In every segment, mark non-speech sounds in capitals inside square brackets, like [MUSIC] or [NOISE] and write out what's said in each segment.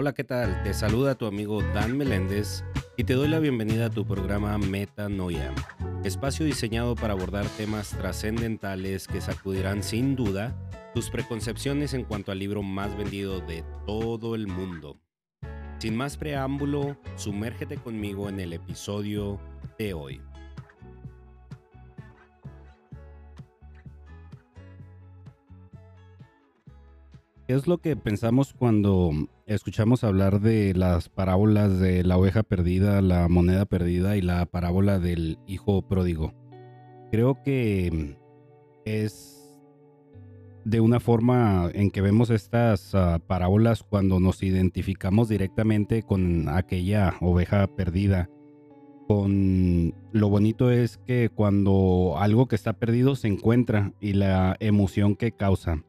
Hola, ¿qué tal? Te saluda tu amigo Dan Meléndez y te doy la bienvenida a tu programa Metanoia, espacio diseñado para abordar temas trascendentales que sacudirán sin duda tus preconcepciones en cuanto al libro más vendido de todo el mundo. Sin más preámbulo, sumérgete conmigo en el episodio de hoy. ¿Qué es lo que pensamos cuando escuchamos hablar de las parábolas de la oveja perdida, la moneda perdida y la parábola del hijo pródigo? Creo que es de una forma en que vemos estas uh, parábolas cuando nos identificamos directamente con aquella oveja perdida. Con lo bonito es que cuando algo que está perdido se encuentra y la emoción que causa.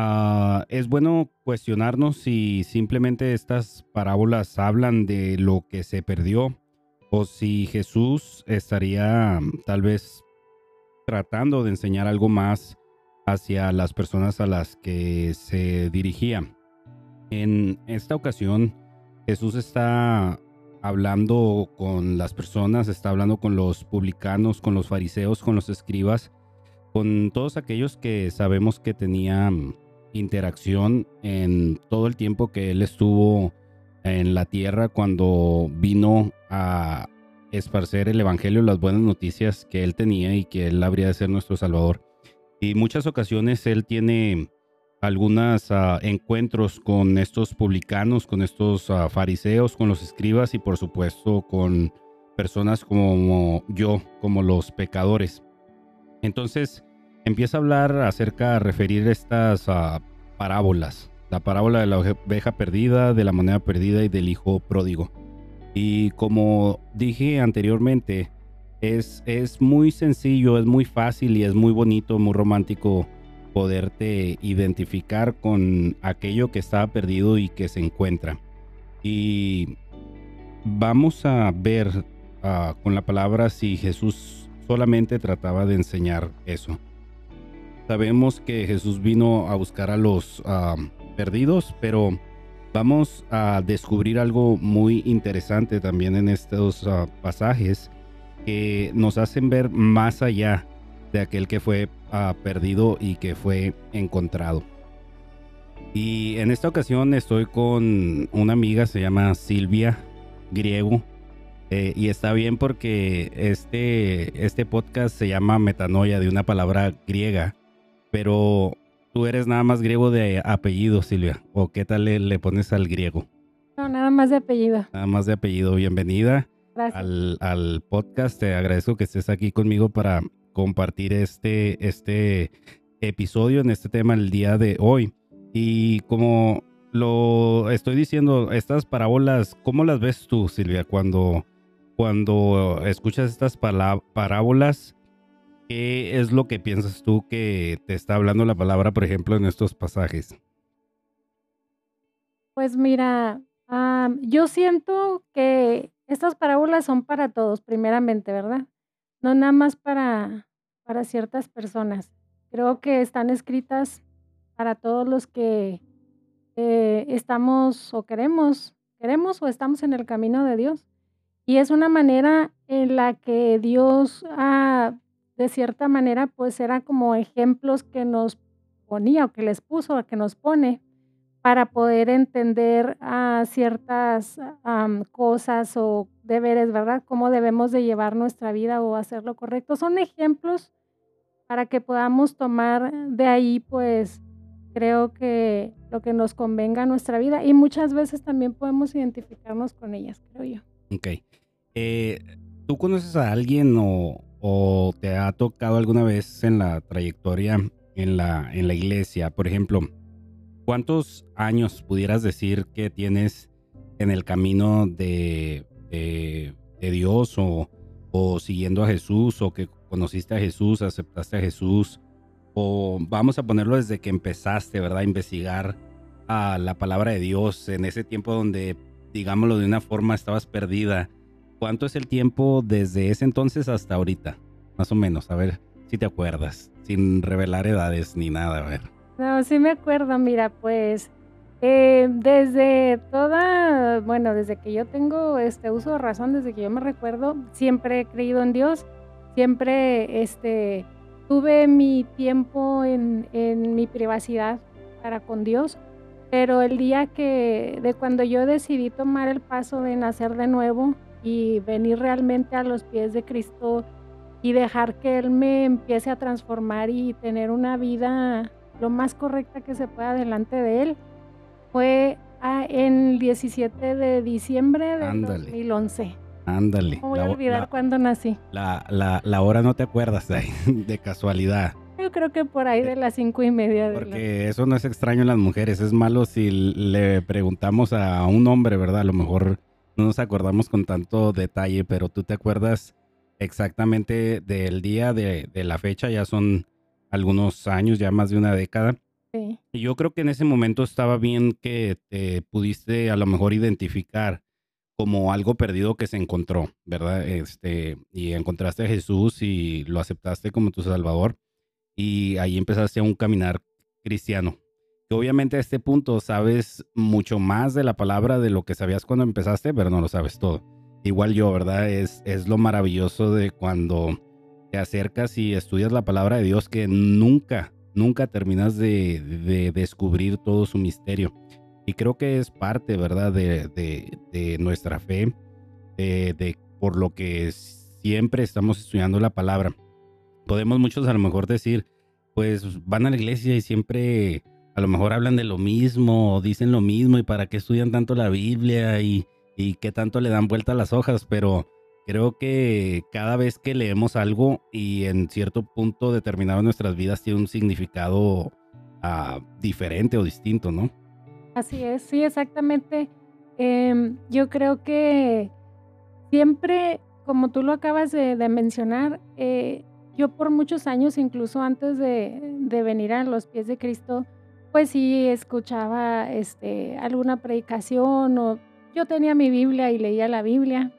Uh, es bueno cuestionarnos si simplemente estas parábolas hablan de lo que se perdió o si Jesús estaría tal vez tratando de enseñar algo más hacia las personas a las que se dirigía. En esta ocasión, Jesús está hablando con las personas, está hablando con los publicanos, con los fariseos, con los escribas, con todos aquellos que sabemos que tenían interacción en todo el tiempo que él estuvo en la tierra cuando vino a esparcer el evangelio, las buenas noticias que él tenía y que él habría de ser nuestro salvador. Y muchas ocasiones él tiene algunos uh, encuentros con estos publicanos, con estos uh, fariseos, con los escribas y por supuesto con personas como yo, como los pecadores. Entonces, empieza a hablar acerca, a referir estas uh, parábolas. La parábola de la oveja perdida, de la moneda perdida y del hijo pródigo. Y como dije anteriormente, es, es muy sencillo, es muy fácil y es muy bonito, muy romántico poderte identificar con aquello que estaba perdido y que se encuentra. Y vamos a ver uh, con la palabra si Jesús solamente trataba de enseñar eso. Sabemos que Jesús vino a buscar a los uh, perdidos, pero vamos a descubrir algo muy interesante también en estos uh, pasajes que nos hacen ver más allá de aquel que fue uh, perdido y que fue encontrado. Y en esta ocasión estoy con una amiga, se llama Silvia Griego. Eh, y está bien porque este, este podcast se llama Metanoia de una palabra griega pero tú eres nada más griego de apellido, Silvia. ¿O qué tal le, pones al griego? No, nada más de apellido. Nada más de apellido. Bienvenida al, al, podcast. Te agradezco que estés aquí conmigo para compartir este, este episodio en este tema el día de hoy. Y como lo estoy diciendo, estas parábolas, ¿cómo las ves tú, Silvia? Cuando, cuando escuchas estas parábolas, ¿Qué es lo que piensas tú que te está hablando la palabra, por ejemplo, en estos pasajes? Pues mira, yo siento que estas parábolas son para todos, primeramente, ¿verdad? No nada más para, para ciertas personas. Creo que están escritas para todos los que eh, estamos o queremos, queremos o estamos en el camino de Dios. Y es una manera en la que Dios ha de cierta manera, pues era como ejemplos que nos ponía o que les puso, que nos pone para poder entender a ciertas cosas o deberes, ¿verdad? Cómo debemos de llevar nuestra vida o hacer lo correcto. Son ejemplos para que podamos tomar de ahí, pues, creo que lo que nos convenga a nuestra vida y muchas veces también podemos identificarnos con ellas, creo yo. Ok. Eh, ¿Tú conoces a alguien o, o te ha tocado alguna vez en la trayectoria en la, en la iglesia? Por ejemplo, ¿cuántos años pudieras decir que tienes en el camino de, de, Dios o, o, siguiendo a Jesús o que conociste a Jesús, aceptaste a Jesús? O vamos a ponerlo desde que empezaste, ¿verdad? A investigar a la palabra de Dios en ese tiempo donde, digámoslo de una forma, estabas perdida ¿Cuánto es el tiempo desde ese entonces hasta ahorita? Más o menos, a ver si te acuerdas, sin revelar edades ni nada, a ver. No, sí me acuerdo, mira, pues Eh, desde toda, bueno, desde que yo tengo este uso de razón, desde que yo me recuerdo, siempre he creído en Dios, siempre este, tuve mi tiempo en, en mi privacidad para con Dios, pero el día que, de cuando yo decidí tomar el paso de nacer de nuevo y venir realmente a los pies de Cristo y dejar que Él me empiece a transformar y tener una vida lo más correcta que se pueda delante de Él, fue en el 17 de diciembre de 2011. Ándale. No voy a olvidar cuándo nací. La, la, la, hora no te acuerdas de, [LAUGHS] de, casualidad. Yo creo que por ahí de las cinco y media. Porque eso no es extraño en las mujeres. Es malo si le preguntamos a un hombre, ¿verdad? A lo mejor no nos acordamos con tanto detalle, pero tú te acuerdas exactamente del día de, de la fecha. Ya son algunos años, ya más de una década. Y yo creo que en ese momento estaba bien que te pudiste a lo mejor identificar como algo perdido que se encontró, ¿verdad? Este, y encontraste a Jesús y lo aceptaste como tu Salvador y ahí empezaste a un caminar cristiano. Obviamente a este punto sabes mucho más de la palabra de lo que sabías cuando empezaste, pero no lo sabes todo. Igual yo, ¿verdad? Es, es lo maravilloso de cuando te acercas y estudias la palabra de Dios que nunca nunca terminas de, descubrir todo su misterio. Y creo que es parte, ¿verdad?, de, nuestra fe, de, por lo que siempre estamos estudiando la palabra. Podemos muchos a lo mejor decir, pues van a la iglesia y siempre a lo mejor hablan de lo mismo, dicen lo mismo, y para qué estudian tanto la Biblia y, y qué tanto le dan vuelta a las hojas, pero Creo que cada vez que leemos algo y en cierto punto determinado en nuestras vidas tiene un significado uh, diferente o distinto, ¿no? Así es, sí, exactamente. Eh, yo creo que siempre, como tú lo acabas de, de mencionar, eh, yo por muchos años, incluso antes de, de, venir a los pies de Cristo, pues sí escuchaba este, alguna predicación o yo tenía mi Biblia y leía la Biblia,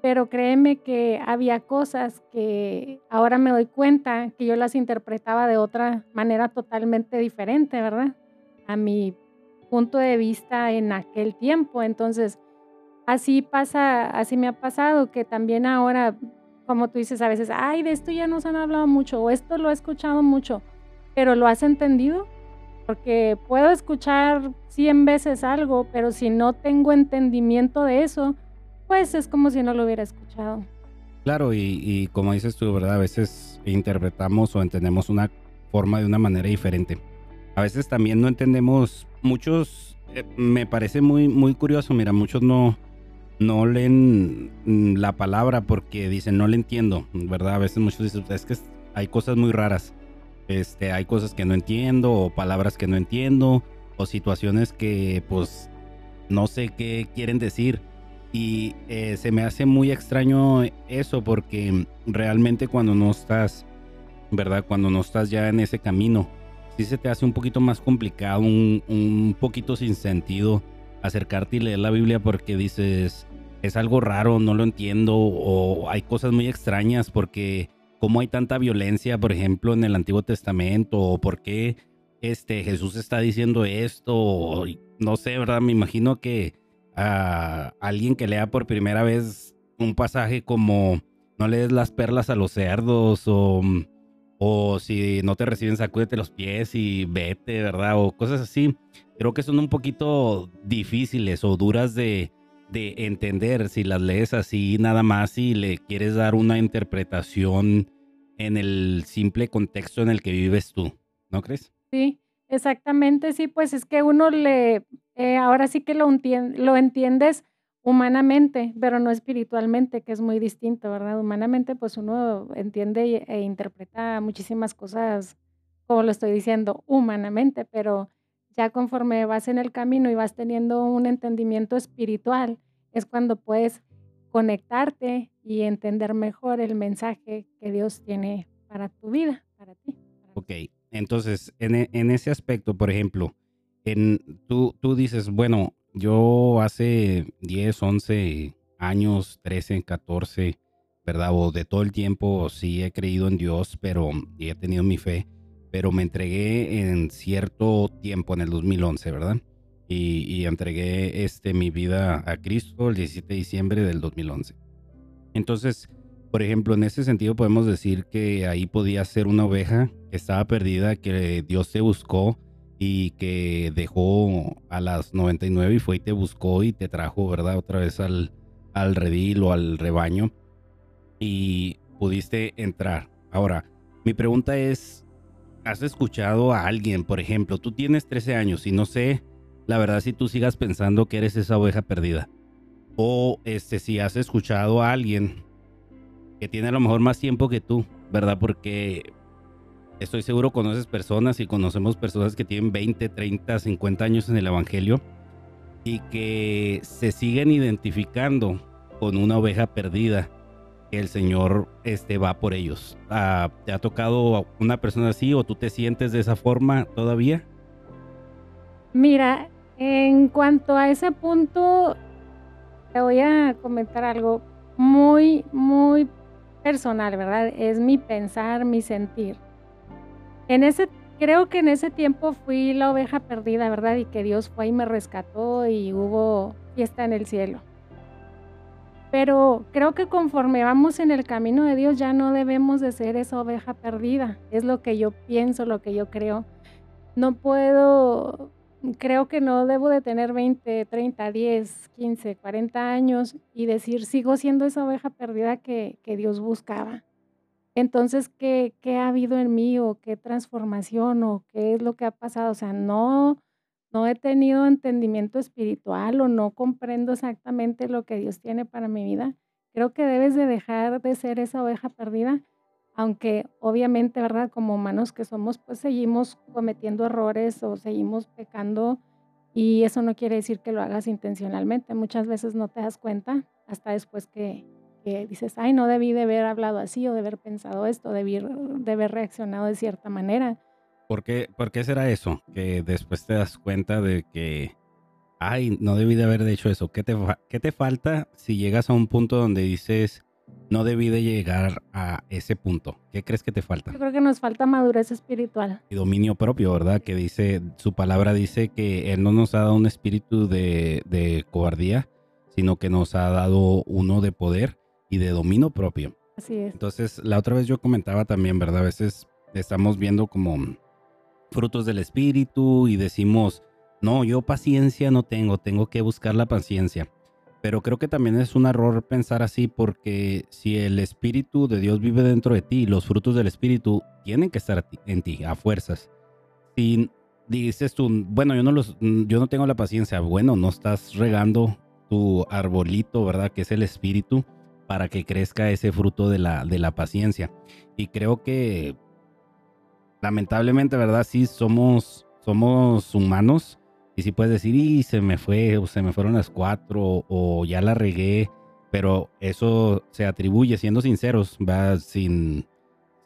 pero créeme que había cosas que ahora me doy cuenta que yo las interpretaba de otra manera totalmente diferente, ¿verdad? A mi punto de vista en aquel tiempo. Entonces, así pasa, así me ha pasado que también ahora, como tú dices a veces, ay, de esto ya nos han hablado mucho o esto lo he escuchado mucho, pero ¿lo has entendido? Porque puedo escuchar 100 veces algo, pero si no tengo entendimiento de eso, pues es como si no lo hubiera escuchado. Claro, y, como dices tú, ¿verdad? A veces interpretamos o entendemos una forma de una manera diferente. A veces también no entendemos, muchos, eh, me parece muy, muy curioso, mira, muchos no, no leen la palabra porque dicen, no le entiendo, ¿verdad? A veces muchos dicen, es que hay cosas muy raras, este, hay cosas que no entiendo o palabras que no entiendo o situaciones que pues no sé qué quieren decir y eh, se me hace muy extraño eso porque realmente cuando no estás, ¿verdad? Cuando no estás ya en ese camino, sí se te hace un poquito más complicado, un, un poquito sin sentido acercarte y leer la Biblia porque dices, es algo raro, no lo entiendo, o hay cosas muy extrañas porque cómo hay tanta violencia, por ejemplo, en el Antiguo Testamento, o por qué este, Jesús está diciendo esto, no sé, ¿verdad? Me imagino que a alguien que lea por primera vez un pasaje como no le des las perlas a los cerdos o, o si no te reciben sacúdete los pies y vete, ¿verdad? O cosas así. Creo que son un poquito difíciles o duras de, de entender si las lees así nada más y le quieres dar una interpretación en el simple contexto en el que vives tú, ¿no crees? Sí, exactamente, sí, pues es que uno le eh, ahora sí que lo, lo entiendes humanamente, pero no espiritualmente, que es muy distinto, ¿verdad? Humanamente, pues uno entiende e interpreta muchísimas cosas, como lo estoy diciendo, humanamente, pero ya conforme vas en el camino y vas teniendo un entendimiento espiritual, es cuando puedes conectarte y entender mejor el mensaje que Dios tiene para tu vida, para ti. ok, entonces, en, e, en ese aspecto, por ejemplo, tú, tú dices, bueno, yo hace 10, 11 años, 13, 14, ¿verdad? O de todo el tiempo sí he creído en Dios, pero he tenido mi fe, pero me entregué en cierto tiempo, en el 2011, ¿verdad? y, entregué este, mi vida a Cristo el 17 de diciembre del 2011. Entonces, por ejemplo, en ese sentido podemos decir que ahí podía ser una oveja que estaba perdida, que Dios te buscó y que dejó a las 99 y fue y te buscó y te trajo, ¿verdad? Otra vez al, al redil o al rebaño y pudiste entrar. Ahora, mi pregunta es, ¿has escuchado a alguien, por ejemplo, tú tienes 13 años y no sé, la verdad, si tú sigas pensando que eres esa oveja perdida? O este, si has escuchado a alguien que tiene a lo mejor más tiempo que tú, ¿verdad? Porque estoy seguro conoces personas y conocemos personas que tienen 20, 30, 50 años en el Evangelio y que se siguen identificando con una oveja perdida el Señor este, va por ellos. Ah, ¿Te ha tocado una persona así o tú te sientes de esa forma todavía? Mira, en cuanto a ese punto, te voy a comentar algo muy, muy personal, ¿verdad? Es mi pensar, mi sentir. En ese, creo que en ese tiempo fui la oveja perdida, ¿verdad? Y que Dios fue y me rescató y hubo fiesta en el cielo. Pero creo que conforme vamos en el camino de Dios ya no debemos de ser esa oveja perdida. Es lo que yo pienso, lo que yo creo. No puedo, creo que no debo de tener 20, 30, 10, 15, 40 años y decir, sigo siendo esa oveja perdida que, Dios buscaba. Entonces, ¿qué, ¿qué ha habido en mí o qué transformación o qué es lo que ha pasado? O sea, no, no he tenido entendimiento espiritual o no comprendo exactamente lo que Dios tiene para mi vida, creo que debes de dejar de ser esa oveja perdida, aunque obviamente, ¿verdad? Como humanos que somos, pues seguimos cometiendo errores o seguimos pecando y eso no quiere decir que lo hagas intencionalmente. Muchas veces no te das cuenta hasta después que, dices, ay, no debí de haber hablado así o de haber pensado esto, debí de haber reaccionado de cierta manera. ¿Por qué, ¿Por qué será eso? Que después te das cuenta de que, ay, no debí de haber hecho eso. ¿Qué te, ¿Qué te falta si llegas a un punto donde dices, no debí de llegar a ese punto? ¿Qué crees que te falta? Yo creo que nos falta madurez espiritual. Y dominio propio, ¿verdad? Que dice, su palabra dice que Él no nos ha dado un espíritu de, de cobardía, sino que nos ha dado uno de poder y de dominio propio. Así es. Entonces, la otra vez yo comentaba también, ¿verdad? A veces estamos viendo como frutos del espíritu y decimos, no, yo paciencia no tengo, tengo que buscar la paciencia. Pero creo que también es un error pensar así porque si el espíritu de Dios vive dentro de ti, los frutos del espíritu tienen que estar en ti a fuerzas. Si dices tú, bueno, yo no los yo no tengo la paciencia, bueno, no estás regando tu arbolito, ¿verdad? Que es el espíritu para que crezca ese fruto de la de la paciencia. Y creo que lamentablemente, ¿verdad? Sí, somos, somos humanos. Y sí puedes decir, y se me fue, o se me fueron las cuatro, o ya la regué. Pero eso se atribuye, siendo sinceros, va sin,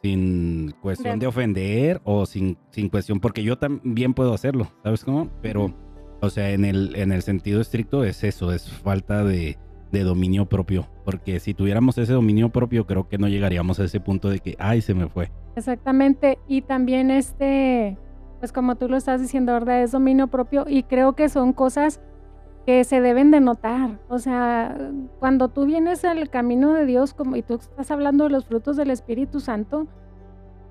sin cuestión de ofender o sin, sin cuestión, porque yo también puedo hacerlo, ¿sabes cómo? Pero, o sea, en el, en el sentido estricto es eso, es falta de, de dominio propio. Porque si tuviéramos ese dominio propio, creo que no llegaríamos a ese punto de que, ay, se me fue. Exactamente. Y también este, pues como tú lo estás diciendo, ¿verdad? Es dominio propio y creo que son cosas que se deben de notar. O sea, cuando tú vienes al camino de Dios como, y tú estás hablando de los frutos del Espíritu Santo,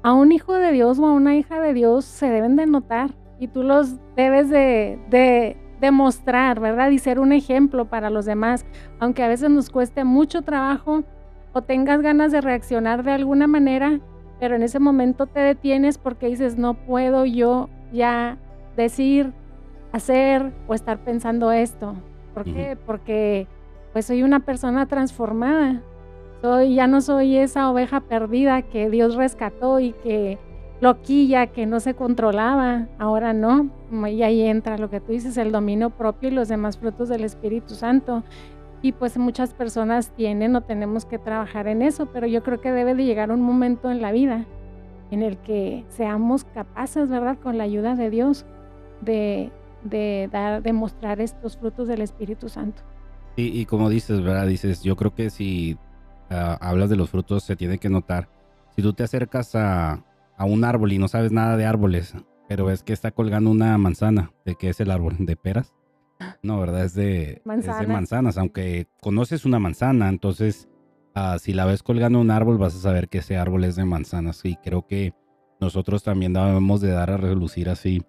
a un hijo de Dios o a una hija de Dios se deben de notar y tú los debes de, de demostrar, ¿verdad? Y ser un ejemplo para los demás, aunque a veces nos cueste mucho trabajo o tengas ganas de reaccionar de alguna manera, pero en ese momento te detienes porque dices, no puedo yo ya decir, hacer o estar pensando esto. ¿Por qué? Porque pues soy una persona transformada. Soy, ya no soy esa oveja perdida que Dios rescató y que loquilla que no se controlaba, ahora no. Y ahí entra lo que tú dices, el dominio propio y los demás frutos del Espíritu Santo. Y pues muchas personas tienen o tenemos que trabajar en eso, pero yo creo que debe de llegar un momento en la vida en el que seamos capaces, ¿verdad? Con la ayuda de Dios, de, de dar, de mostrar estos frutos del Espíritu Santo. Y, y como dices, ¿verdad? Dices, yo creo que si ah, hablas de los frutos se tiene que notar. Si tú te acercas a, a un árbol y no sabes nada de árboles, pero ves que está colgando una manzana, ¿de qué es el árbol? ¿De peras? No, ¿verdad? Es de, es de Manzanas. Aunque conoces una manzana, entonces ah, si la ves colgando un árbol vas a saber que ese árbol es de manzanas. Y creo que nosotros también debemos de dar a relucir así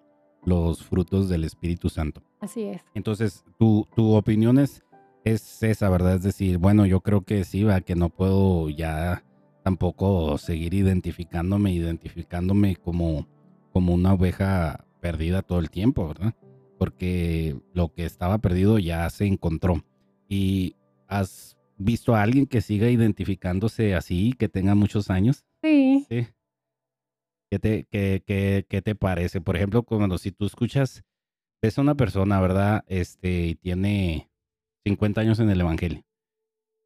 los frutos del Espíritu Santo. Así es. Entonces, tu, tu opinión es, es esa, ¿verdad? Es decir, bueno, yo creo que sí, va, que no puedo ya tampoco seguir identificándome, identificándome como, como una oveja perdida todo el tiempo, ¿verdad? Porque lo que estaba perdido ya se encontró. ¿Y has visto a alguien que siga identificándose así, que tenga muchos años? Sí, Sí. ¿Qué te, qué, qué- qué te parece? Por ejemplo, cuando si tú escuchas, ves a una persona, ¿verdad? Este, y tiene 50 años en el Evangelio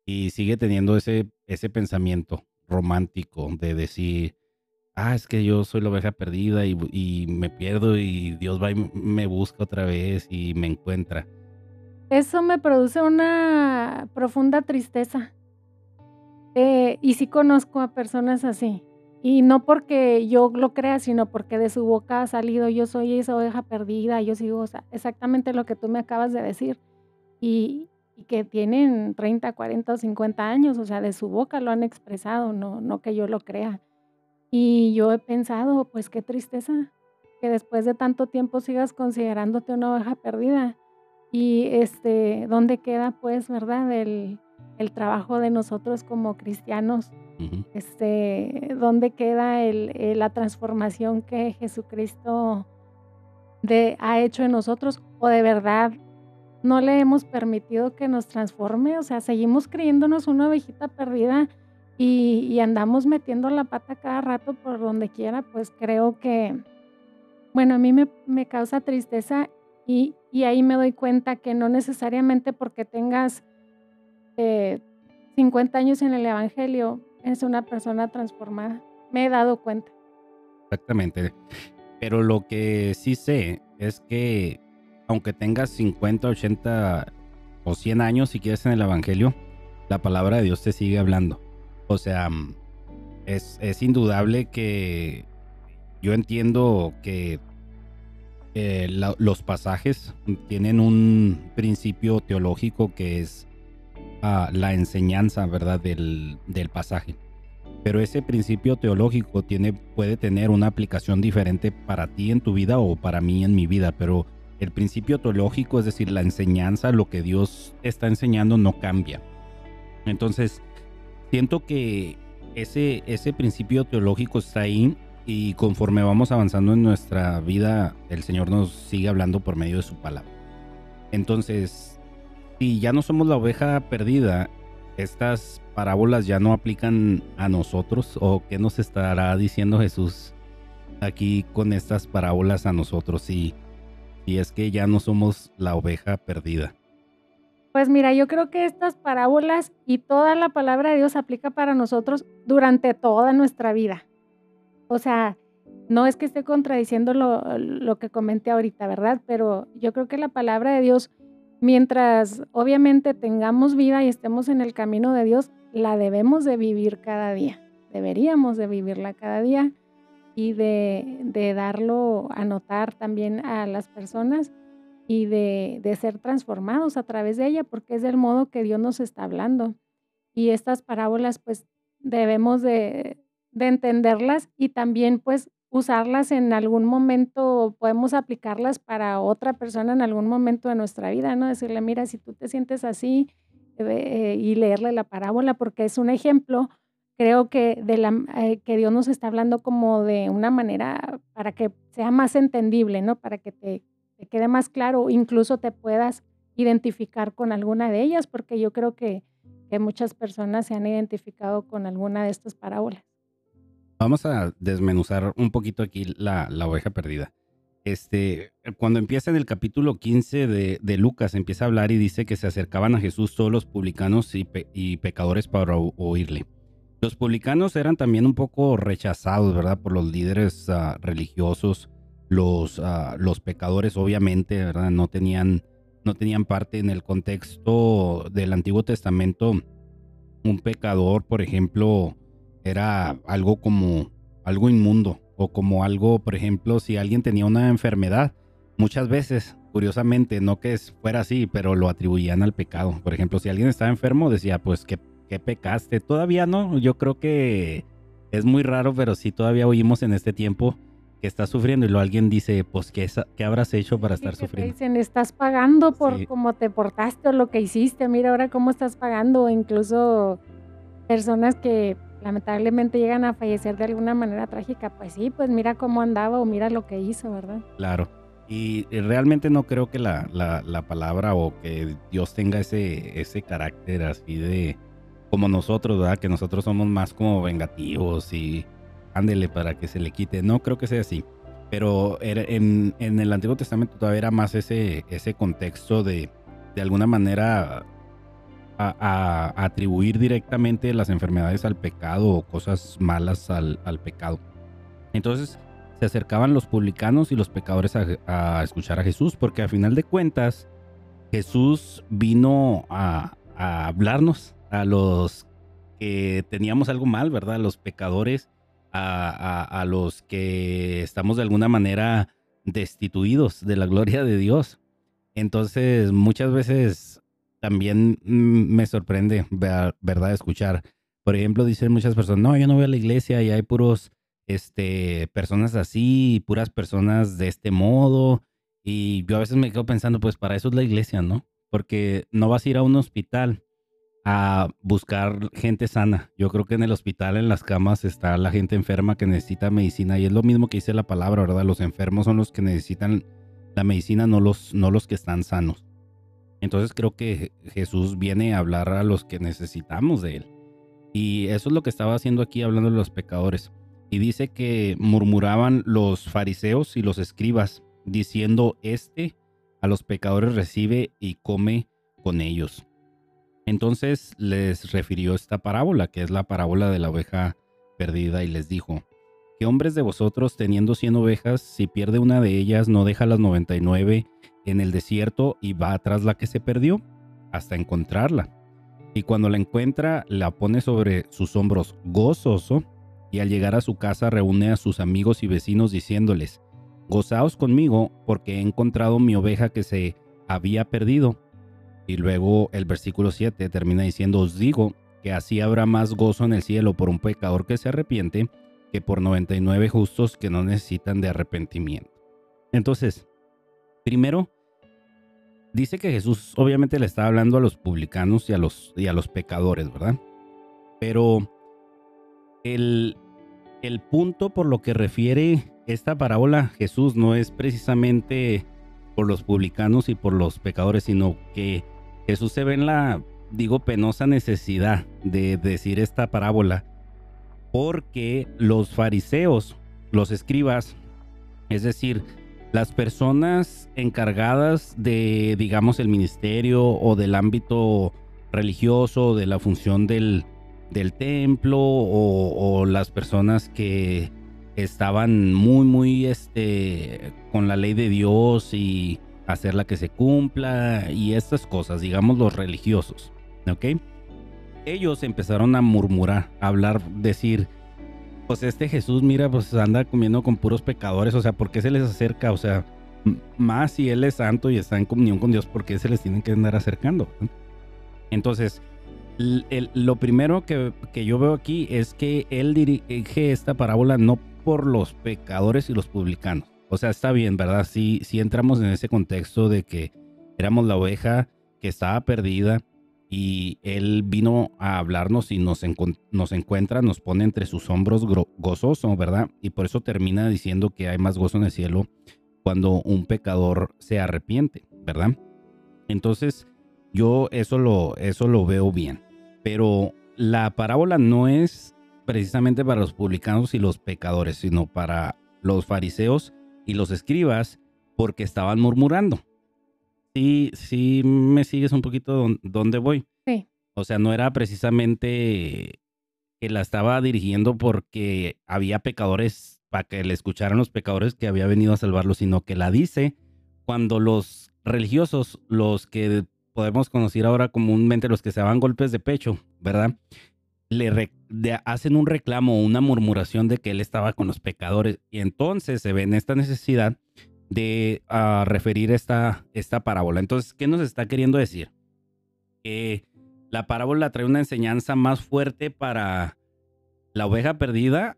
y sigue teniendo ese, ese pensamiento romántico de decir, ah, es que yo soy la oveja perdida y, y me pierdo y Dios va y me busca otra vez y me encuentra. eso me produce una profunda tristeza. Eh, y sí conozco a personas así. Y no porque yo lo crea, sino porque de su boca ha salido, yo soy esa oveja perdida, yo sigo o sea, exactamente lo que tú me acabas de decir. Y, y que tienen 30, 40 o 50 años, o sea, de su boca lo han expresado, no, no que yo lo crea. Y yo he pensado, pues qué tristeza, que después de tanto tiempo sigas considerándote una oveja perdida. Y este, ¿dónde queda, pues, verdad, el, el trabajo de nosotros como cristianos? Este, ¿dónde queda el, eh, la transformación que Jesucristo de, ha hecho en nosotros? ¿O de verdad no le hemos permitido que nos transforme? O sea, seguimos creyéndonos una ovejita perdida y, andamos metiendo la pata cada rato por donde quiera, pues creo que, bueno, a mí me, me causa tristeza y, y ahí me doy cuenta que no necesariamente porque tengas eh, 50 años en el Evangelio eres una persona transformada. Me he dado cuenta. Exactamente. Pero lo que sí sé es que aunque tengas 50, 80 o 100 años si quieres en el Evangelio, la palabra de Dios te sigue hablando. O sea, mm, es, indudable que yo entiendo que eh, los pasajes tienen un principio teológico que es ah, la enseñanza, ¿verdad? Del, del pasaje. Pero ese principio teológico tiene, puede tener una aplicación diferente para ti en tu vida o para mí en mi vida, pero el principio teológico, es decir, la enseñanza, lo que Dios está enseñando no cambia. Entonces, siento que ese, ese principio teológico está ahí y conforme vamos avanzando en nuestra vida, el Señor nos sigue hablando por medio de su palabra. Entonces, si ya no somos la oveja perdida, estas parábolas ya no aplican a nosotros o qué nos estará diciendo Jesús aquí con estas parábolas a nosotros si, si es que ya no somos la oveja perdida. Pues mira, yo creo que estas parábolas y toda la palabra de Dios aplica para nosotros durante toda nuestra vida. O sea, no es que esté contradiciendo lo, lo que comenté ahorita, ¿verdad? Pero yo creo que la palabra de Dios, mientras obviamente tengamos vida y estemos en el camino de Dios, la debemos de vivir cada día. Deberíamos de vivirla cada día y de, de darlo a notar también a las personas y de, de ser transformados a través de ella, porque es del modo que Dios nos está hablando. Y estas parábolas, pues debemos de, de entenderlas y también pues usarlas en algún momento, podemos aplicarlas para otra persona en algún momento de nuestra vida, ¿no? Decirle, mira, si tú te sientes así eh, y leerle la parábola, porque es un ejemplo, creo que, de la, eh, que Dios nos está hablando como de una manera para que sea más entendible, ¿no? Para que te, quede más claro, incluso te puedas identificar con alguna de ellas, porque yo creo que, muchas personas se han identificado con alguna de estas parábolas. Vamos a desmenuzar un poquito aquí la, la oveja perdida. Este, cuando empieza en el capítulo 15 de, de Lucas, empieza a hablar y dice que se acercaban a Jesús todos los publicanos y, pe- y pecadores para oírle. Los publicanos eran también un poco rechazados, ¿verdad? Por los líderes ah, religiosos. Los, ah, los pecadores, obviamente, ¿verdad? No tenían, no tenían parte en el contexto del Antiguo Testamento. Un pecador, por ejemplo, era algo como algo inmundo o como algo, por ejemplo, si alguien tenía una enfermedad, muchas veces, curiosamente, no que fuera así, pero lo atribuían al pecado. Por ejemplo, si alguien estaba enfermo, decía, pues, ¿qué, qué pecaste? Todavía no, yo creo que es muy raro, pero sí todavía oímos en este tiempo que está sufriendo y luego alguien dice, pues, ¿qué, qué habrás hecho para estar sufriendo? dicen, estás pagando por cómo te portaste o lo que hiciste, mira ahora cómo estás pagando, incluso personas que lamentablemente llegan a fallecer de alguna manera trágica, pues sí, pues mira cómo andaba o mira lo que hizo, ¿verdad? Claro. Y, realmente no creo que la, la, palabra o que Dios tenga ese, ese carácter así de como nosotros, ¿verdad? Que nosotros somos más como vengativos y ándele para que se le quite. No creo que sea así. Pero en, en el Antiguo Testamento todavía era más ese, ese contexto de, de alguna manera, atribuir directamente las enfermedades al pecado o cosas malas al, al pecado. Entonces se acercaban los publicanos y los pecadores a, a, escuchar a Jesús, porque a final de cuentas Jesús vino a, a hablarnos a los que teníamos algo mal, ¿verdad? A los pecadores a, los que estamos de alguna manera destituidos de la gloria de Dios. Entonces, muchas veces también mm, me sorprende, ¿verdad? Escuchar. Por ejemplo, dicen muchas personas, no, yo no voy a la iglesia y hay puros, este, personas así, puras personas de este modo. Y yo a veces me quedo pensando, pues para eso es la iglesia, ¿no? Porque no vas a ir a un hospital a buscar gente sana. Yo creo que en el hospital, en las camas, está la gente enferma que necesita medicina y es lo mismo que dice la palabra, ¿verdad? Los enfermos son los que necesitan la medicina, no los, no los que están sanos. Entonces creo que Jesús viene a hablar a los que necesitamos de Él. Y eso es lo que estaba haciendo aquí hablando de los pecadores. Y dice que murmuraban los fariseos y los escribas, diciendo, este a los pecadores recibe y come con ellos. Entonces les refirió esta parábola, que es la parábola de la oveja perdida, y les dijo, ¿qué hombres de vosotros teniendo cien ovejas, si pierde una de ellas, no deja las noventa y nueve en el desierto y va atrás la que se perdió, hasta encontrarla? Y cuando la encuentra, la pone sobre sus hombros gozoso, y al llegar a su casa reúne a sus amigos y vecinos diciéndoles, Gozaos conmigo, porque he encontrado mi oveja que se había perdido y luego el versículo 7 termina diciendo, os digo que así habrá más gozo en el cielo por un pecador que se arrepiente que por 99 justos que no necesitan de arrepentimiento. Entonces, primero, dice que Jesús obviamente le está hablando a los publicanos y a los, y a los pecadores, ¿verdad? Pero el, el punto por lo que refiere esta parábola Jesús no es precisamente por los publicanos y por los pecadores, sino que Jesús se ve en la, digo, penosa necesidad de decir esta parábola porque los fariseos, los escribas, es decir, las personas encargadas de, digamos, el ministerio o del ámbito religioso, de la función del, del templo o, las personas que estaban muy, muy, este, con la ley de Dios y hacerla que se cumpla y estas cosas, digamos los religiosos, ¿ok? Ellos empezaron a murmurar, a hablar, decir, pues este Jesús, mira, pues anda comiendo con puros pecadores, o sea, ¿por qué se les acerca? O sea, más si Él es santo y está en comunión con Dios, ¿por qué se les tienen que andar acercando? Entonces, lo primero que, que, yo veo aquí es que Él dirige esta parábola no por los pecadores y los publicanos, o sea, está bien, ¿verdad? Sí, sí entramos en ese contexto de que éramos la oveja que estaba perdida y él vino a hablarnos y nos, nos encuentra, nos pone entre sus hombros gozoso, ¿verdad? Y por eso termina diciendo que hay más gozo en el cielo cuando un pecador se arrepiente, ¿verdad? Entonces, yo eso lo, eso lo veo bien. Pero la parábola no es precisamente para los publicanos y los pecadores, sino para los fariseos y los escribas porque estaban murmurando. Sí, sí me sigues un poquito dónde voy. Sí. O sea, no era precisamente que la estaba dirigiendo porque había pecadores para que le escucharan los pecadores que había venido a salvarlos, sino que la dice cuando los religiosos, los que podemos conocer ahora comúnmente los que se daban golpes de pecho, ¿verdad? Le, hacen un reclamo, una murmuración de que él estaba con los pecadores. Y entonces se ve en esta necesidad de ah, referir esta, esta parábola. Entonces, ¿qué nos está queriendo decir? Que la parábola trae una enseñanza más fuerte para la oveja perdida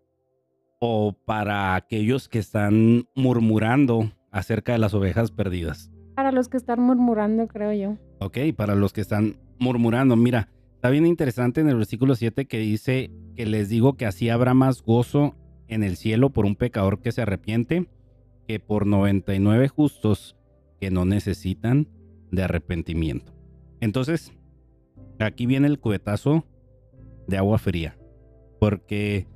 o para aquellos que están murmurando acerca de las ovejas perdidas. Para los que están murmurando, creo yo. Ok, para los que están murmurando. Mira, está bien interesante en el versículo 7 que dice que les digo que así habrá más gozo en el cielo por un pecador que se arrepiente que por 99 justos que no necesitan de arrepentimiento. Entonces, aquí viene el cubetazo de agua fría. Porque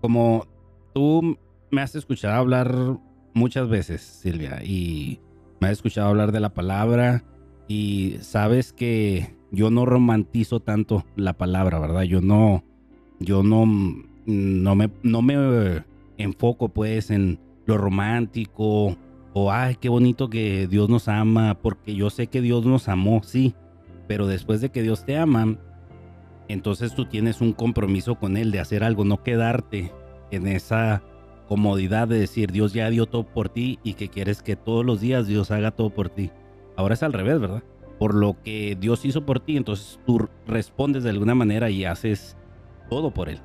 como tú me has escuchado hablar muchas veces, Silvia, y me has escuchado hablar de la palabra y sabes que yo no romantizo tanto la palabra, ¿verdad? Yo no, yo no, no me, no me enfoco pues en lo romántico o ay, qué bonito que Dios nos ama, porque yo sé que Dios nos amó, sí, pero después de que Dios te ama, entonces tú tienes un compromiso con Él de hacer algo, no quedarte en esa comodidad de decir Dios ya dio todo por ti y que quieres que todos los días Dios haga todo por ti. Ahora es al revés, ¿verdad? Por lo que Dios hizo por ti, entonces tú respondes de alguna manera y haces todo por Él.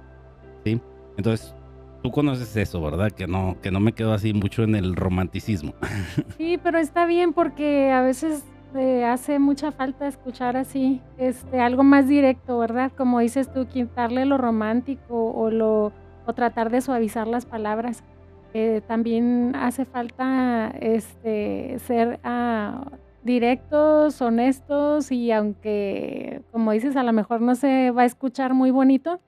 ¿Sí? Entonces tú conoces eso, ¿verdad? Que no, que no me quedo así mucho en el romanticismo. [LAUGHS] Sí, pero está bien porque a veces eh, hace mucha falta escuchar así, este, algo más directo, ¿verdad? Como dices tú, quitarle lo romántico o lo o tratar de suavizar las palabras. Eh, también hace falta este, ser ah, directos, honestos y aunque, como dices, a lo mejor no se va a escuchar muy bonito,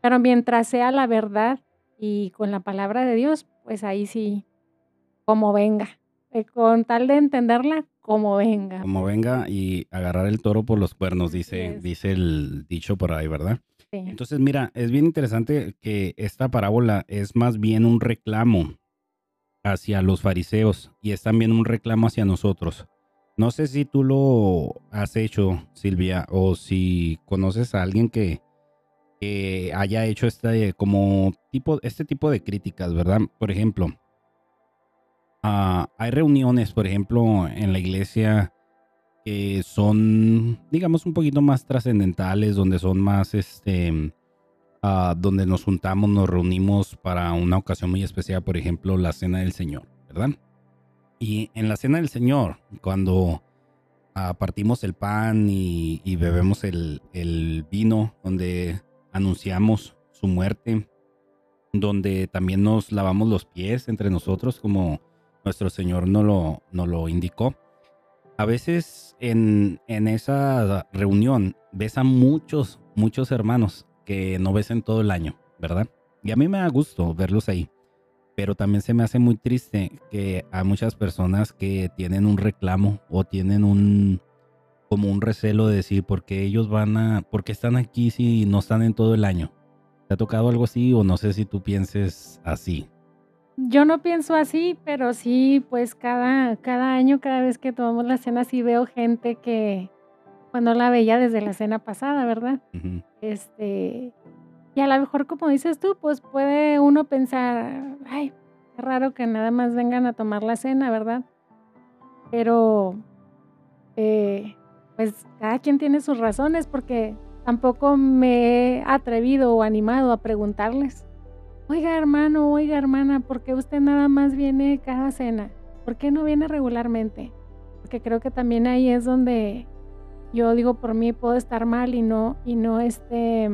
pero mientras sea la verdad y con la palabra de Dios, pues ahí sí, como venga. Eh, con tal de entenderla, como venga. Como venga y agarrar el toro por los cuernos, dice, dice el dicho por ahí, ¿verdad? Sí. Entonces, mira, es bien interesante que esta parábola es más bien un reclamo hacia los fariseos y es también un reclamo hacia nosotros. No sé si tú lo has hecho, Silvia, o si conoces a alguien que, haya hecho este, como tipo, este tipo de críticas, ¿verdad? Por ejemplo, uh, hay reuniones, por ejemplo, en la iglesia que son, digamos, un poquito más trascendentales, donde son más, este, uh, donde nos juntamos, nos reunimos para una ocasión muy especial, por ejemplo, la Cena del Señor, ¿verdad? Y en la Cena del Señor, cuando uh, partimos el pan y, bebemos el, vino, donde anunciamos su muerte, donde también nos lavamos los pies entre nosotros como nuestro Señor nos lo, no lo indicó. A veces en, en, esa reunión ves a muchos, muchos hermanos que no ves en todo el año, ¿verdad? Y a mí me da gusto verlos ahí. Pero también se me hace muy triste que hay muchas personas que tienen un reclamo o tienen un, como un recelo de decir por qué ellos van a, por qué están aquí si no están en todo el año. ¿Te ha tocado algo así o no sé si tú pienses así? Yo no pienso así, pero sí, pues cada, cada año, cada vez que tomamos la cena, sí veo gente que cuando la veía desde la cena pasada, ¿verdad? Este, y a lo mejor, como dices tú, pues puede uno pensar, ay, qué raro que nada más vengan a tomar la cena, ¿verdad? Pero eh, pues cada quien tiene sus razones porque tampoco me he atrevido o animado a preguntarles, oiga hermano, oiga hermana, ¿por qué usted nada más viene cada cena? ¿Por qué no viene regularmente? Porque creo que también ahí es donde yo digo por mí puedo estar mal y no, y no este,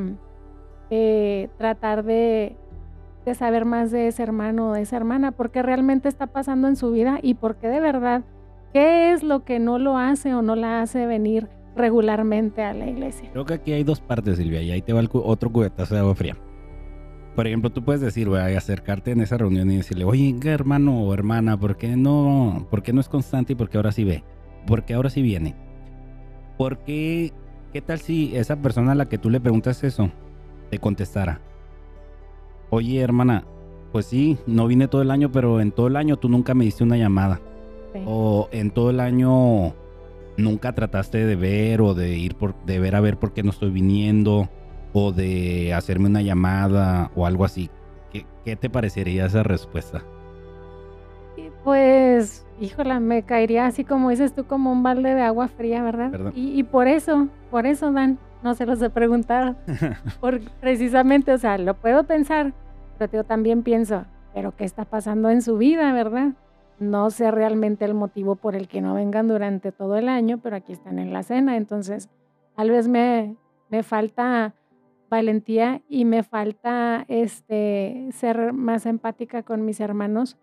eh, tratar de, de saber más de ese hermano o de esa hermana, porque realmente está pasando en su vida y porque de verdad ¿Qué es lo que no lo hace o no la hace venir regularmente a la iglesia? Creo que aquí hay dos partes, Silvia, y ahí te va el otro cubetazo de agua fría. Por ejemplo, tú puedes decir, voy a acercarte en esa reunión y decirle, oye, hermano o hermana, ¿por qué no, por qué no es constante y por qué ahora sí ve? ¿Por qué ahora sí viene? ¿Por qué, qué tal si esa persona a la que tú le preguntas eso te contestara? Oye, hermana, pues sí, no vine todo el año, pero en todo el año tú nunca me diste una llamada o en todo el año nunca trataste de ver o de ir por, de ver a ver por qué no estoy viniendo o de hacerme una llamada o algo así. ¿Qué, te parecería esa respuesta? Pues, híjola, me caería así como dices tú, como un balde de agua fría, ¿verdad? Y, y, por eso, por eso, Dan, no se los he preguntado. [LAUGHS] por, precisamente, o sea, lo puedo pensar, pero yo también pienso, pero ¿qué está pasando en su vida, verdad? No sé realmente el motivo por el que no vengan durante todo el año, pero aquí están en la cena, entonces tal vez me, me falta valentía y me falta este ser más empática con mis hermanos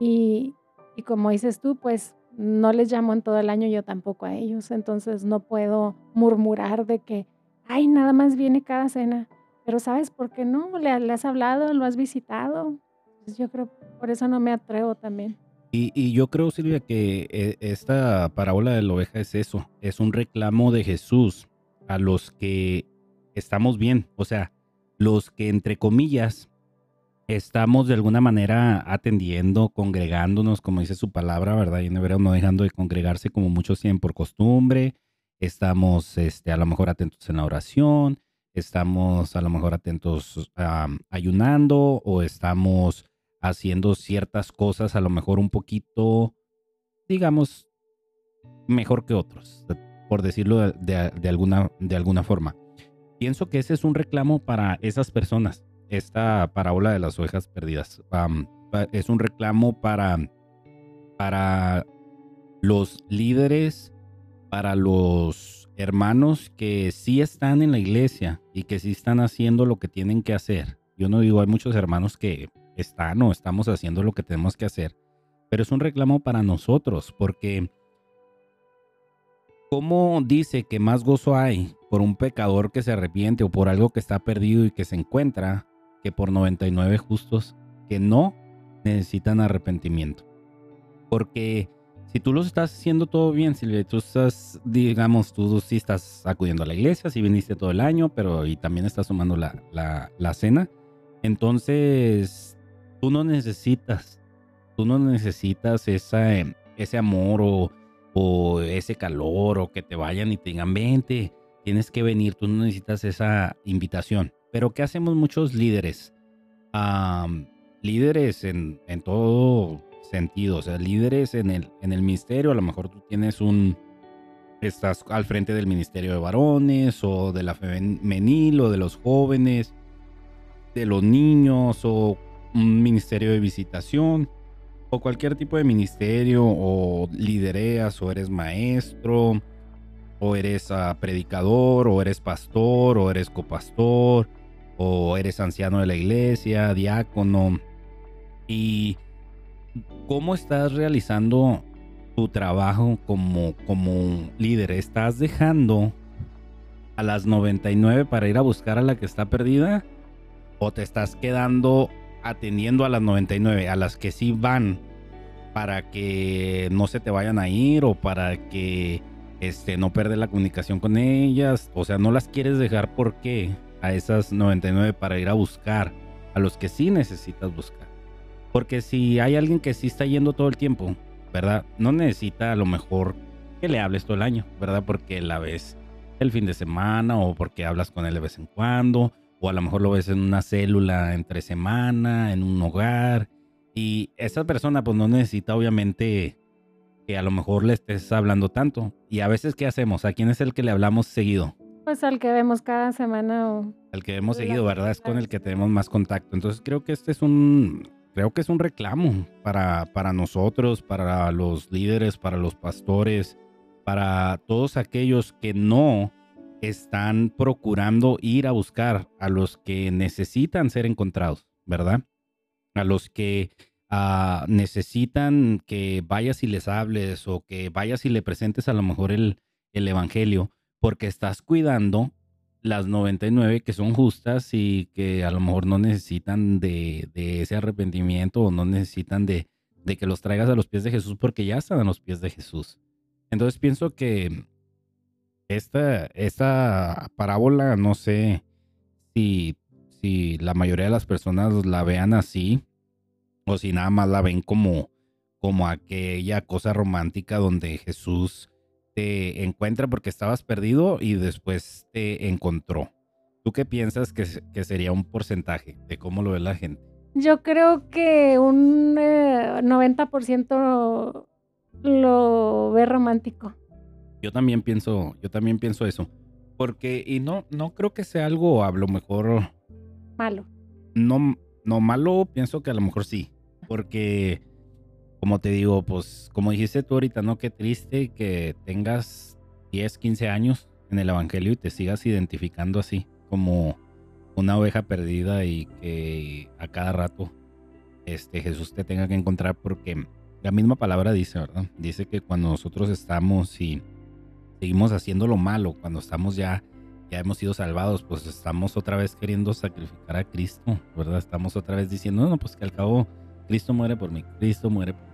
y, y como dices tú, pues no les llamo en todo el año, yo tampoco a ellos, entonces no puedo murmurar de que, ay, nada más viene cada cena, pero ¿sabes por qué no? ¿Le, has hablado? ¿Lo has visitado? Pues yo creo, por eso no me atrevo también. Y, y, yo creo, Silvia, que eh, esta parábola de la oveja es eso, es un reclamo de Jesús a los que estamos bien, o sea, los que entre comillas estamos de alguna manera atendiendo, congregándonos, como dice su palabra, ¿verdad? Y en hebreo no dejando de congregarse como muchos tienen por costumbre. Estamos este, a lo mejor atentos en la oración, estamos a lo mejor atentos ayunando o estamos haciendo ciertas cosas a lo mejor un poquito, digamos, mejor que otros, por decirlo de, alguna, de alguna forma. Pienso que ese es un reclamo para esas personas esta parábola de las ovejas perdidas. es un reclamo para, para los líderes, para los hermanos que sí están en la iglesia y que sí están haciendo lo que tienen que hacer. Yo no digo, hay muchos hermanos que están o estamos haciendo lo que tenemos que hacer, pero es un reclamo para nosotros porque ¿cómo dice que más gozo hay por un pecador que se arrepiente o por algo que está perdido y que se encuentra por 99 justos que no necesitan arrepentimiento. Porque si tú los estás haciendo todo bien, Silvia, tú estás, digamos, tú sí estás acudiendo a la iglesia, si viniste todo el año, pero y también estás sumando la, la, cena, entonces tú no necesitas, tú no necesitas esa, ese amor o, o ese calor o que te vayan y te digan, vente, tienes que venir, tú no necesitas esa invitación. Pero ¿qué hacemos muchos líderes? líderes en, en, todo sentido, o sea, líderes en el, en el ministerio, a lo mejor tú tienes un, estás al frente del ministerio de varones o de la femenil o de los jóvenes, de los niños o un ministerio de visitación o cualquier tipo de ministerio o lidereas o eres maestro o eres ah, predicador o eres pastor o eres copastor o eres anciano de la iglesia, diácono, y cómo estás realizando tu trabajo como, como líder. ¿Estás dejando a las 99 para ir a buscar a la que está perdida? ¿O te estás quedando atendiendo a las 99, a las que sí van, para que no se te vayan a ir o para que este, no perder la comunicación con ellas? O sea, no las quieres dejar porque a esas 99 para ir a buscar a los que sí necesitas buscar. Porque si hay alguien que sí está yendo todo el tiempo, ¿verdad? No necesita a lo mejor que le hables todo el año, ¿verdad? Porque la ves el fin de semana o porque hablas con él de vez en cuando, o a lo mejor lo ves en una célula entre semana, en un hogar. Y esa persona pues no necesita obviamente que a lo mejor le estés hablando tanto. Y a veces, ¿qué hacemos? ¿A quién es el que le hablamos seguido? Pues al que vemos cada semana o... Al que hemos seguido, ¿verdad? Es con el que tenemos más contacto. Entonces creo que este es un, creo que es un reclamo para, para nosotros, para los líderes, para los pastores, para todos aquellos que no están procurando ir a buscar a los que necesitan ser encontrados, ¿verdad? A los que ah, necesitan que vayas y les hables o que vayas y le presentes a lo mejor el, el Evangelio porque estás cuidando las 99 que son justas y que a lo mejor no necesitan de, ese arrepentimiento o no necesitan de, que los traigas a los pies de Jesús porque ya están a los pies de Jesús. Entonces pienso que esta, esta parábola, no sé si, si la mayoría de las personas la vean así o si nada más la ven como, como aquella cosa romántica donde Jesús te encuentra porque estabas perdido y después te encontró. ¿Tú qué piensas que, sería un porcentaje de cómo lo ve la gente? Yo creo que un 90% 90% lo ve romántico. Yo también pienso, yo también pienso eso. Porque, y no, no creo que sea algo a lo mejor. Malo. No, no malo, pienso que a lo mejor sí. Porque, como te digo, pues, como dijiste tú ahorita, ¿no? Qué triste que tengas 10, 15 años en el Evangelio y te sigas identificando así, como una oveja perdida y que a cada rato este, Jesús te tenga que encontrar porque la misma palabra dice, ¿verdad? Dice que cuando nosotros estamos y seguimos haciendo lo malo, cuando estamos ya, ya hemos sido salvados, pues estamos otra vez queriendo sacrificar a Cristo, ¿verdad? Estamos otra vez diciendo, no, pues que al cabo Cristo muere por mí, Cristo muere por.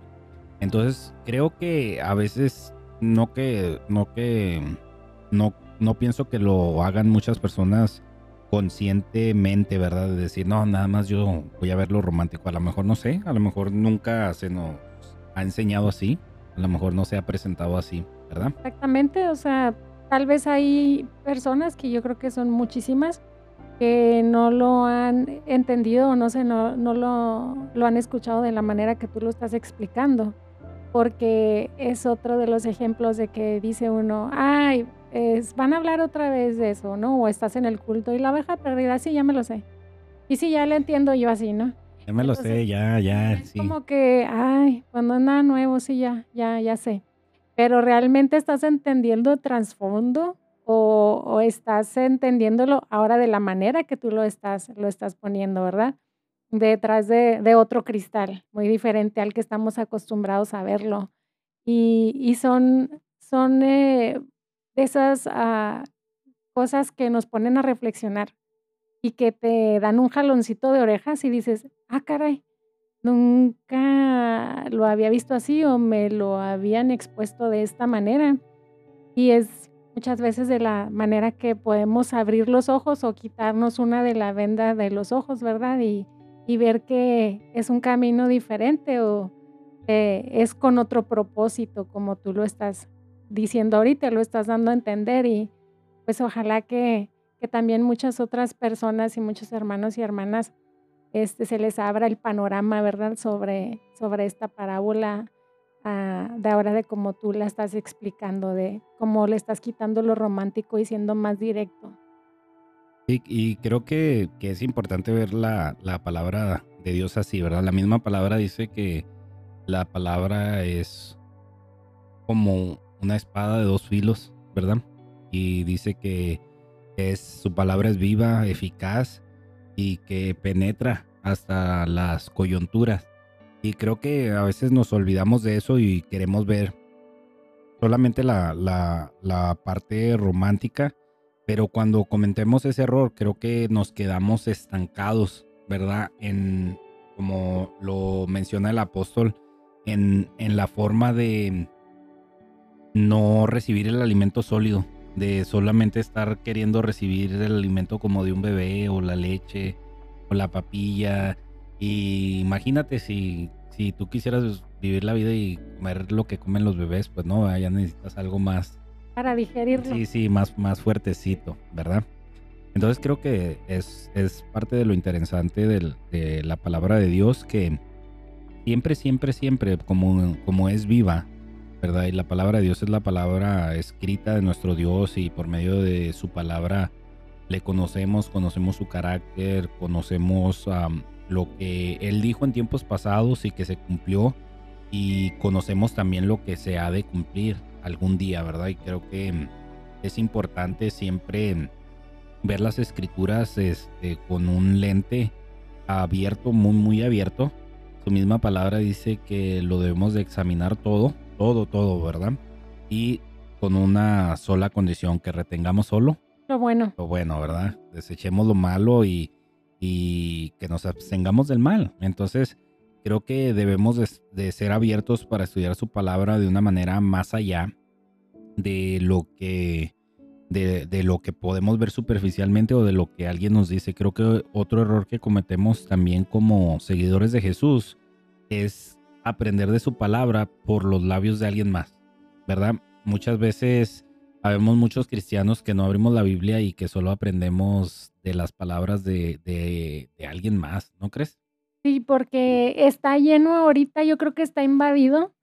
Entonces creo que a veces no que, no que, no, no pienso que lo hagan muchas personas conscientemente, ¿verdad? De decir, no, nada más yo voy a ver lo romántico. A lo mejor no sé, a lo mejor nunca se nos ha enseñado así, a lo mejor no se ha presentado así, ¿verdad? Exactamente, o sea, tal vez hay personas que yo creo que son muchísimas que no lo han entendido o no sé, no, no lo, lo han escuchado de la manera que tú lo estás explicando, porque es otro de los ejemplos de que dice uno, ay, es, van a hablar otra vez de eso, ¿no? O estás en el culto y la abeja perdida, sí, ya me lo sé. Y sí, ya lo entiendo yo así, ¿no? Ya me lo sé, ya, ya, es Como que, ay, cuando es nada nuevo, sí, ya, ya, ya sé. Pero realmente estás entendiendo trasfondo o, estás entendiéndolo ahora de la manera que tú lo estás, lo estás poniendo, ¿verdad? Detrás de, otro cristal, muy diferente al que estamos acostumbrados a verlo. Y, son, son eh, esas ah, cosas que nos ponen a reflexionar y que te dan un jaloncito de orejas y dices, ah, caray, nunca lo había visto así o me lo habían expuesto de esta manera. Y es muchas veces de la manera que podemos abrir los ojos o quitarnos una de la venda de los ojos, ¿verdad? Y, ver que es un camino diferente o eh, es con otro propósito, como tú lo estás diciendo ahorita, lo estás dando a entender y pues ojalá que, que también muchas otras personas y muchos hermanos y hermanas este, se les abra el panorama, ¿verdad? Sobre, sobre esta parábola Ah, de ahora de cómo tú la estás explicando, de cómo le estás quitando lo romántico y siendo más directo. Y, creo que, es importante ver la, palabra de Dios así, ¿verdad? La misma palabra dice que la palabra es como una espada de dos filos, ¿verdad? Y dice que es, su palabra es viva, eficaz y que penetra hasta las coyunturas y creo que a veces nos olvidamos de eso y queremos ver solamente la, la, parte romántica, pero cuando cometemos ese error, creo que nos quedamos estancados, ¿verdad? En, como lo menciona el apóstol, en, en la forma de no recibir el alimento sólido, de solamente estar queriendo recibir el alimento como de un bebé o la leche o la papilla y imagínate si, si tú quisieras vivir la vida y comer lo que comen los bebés, pues no, ya necesitas algo más. Para digerirlo. Sí, sí, más, más fuertecito, ¿verdad? Entonces creo que es, es parte de lo interesante de la palabra de Dios que siempre, siempre, siempre, como, como es viva, ¿verdad? Y la palabra de Dios es la palabra escrita de nuestro Dios y por medio de su palabra le conocemos, conocemos su carácter, conocemos lo que él dijo en tiempos pasados y que se cumplió y conocemos también lo que se ha de cumplir algún día, ¿verdad? Y creo que es importante siempre ver las escrituras este, con un lente abierto, muy, muy abierto. Su misma palabra dice que lo debemos de examinar todo, todo, todo, ¿verdad? Y con una sola condición, que retengamos solo. Lo bueno. Lo bueno, ¿verdad? Desechemos lo malo y y que nos abstengamos del mal. Entonces, creo que debemos de, ser abiertos para estudiar su palabra de una manera más allá de lo que podemos ver superficialmente o de lo que alguien nos dice. Creo que otro error que cometemos también como seguidores de Jesús es aprender de su palabra por los labios de alguien más, ¿verdad? Muchas veces Habemos muchos cristianos que no abrimos la Biblia y que solo aprendemos de las palabras de, alguien más, ¿no crees? Sí, porque está lleno ahorita, yo creo que está invadido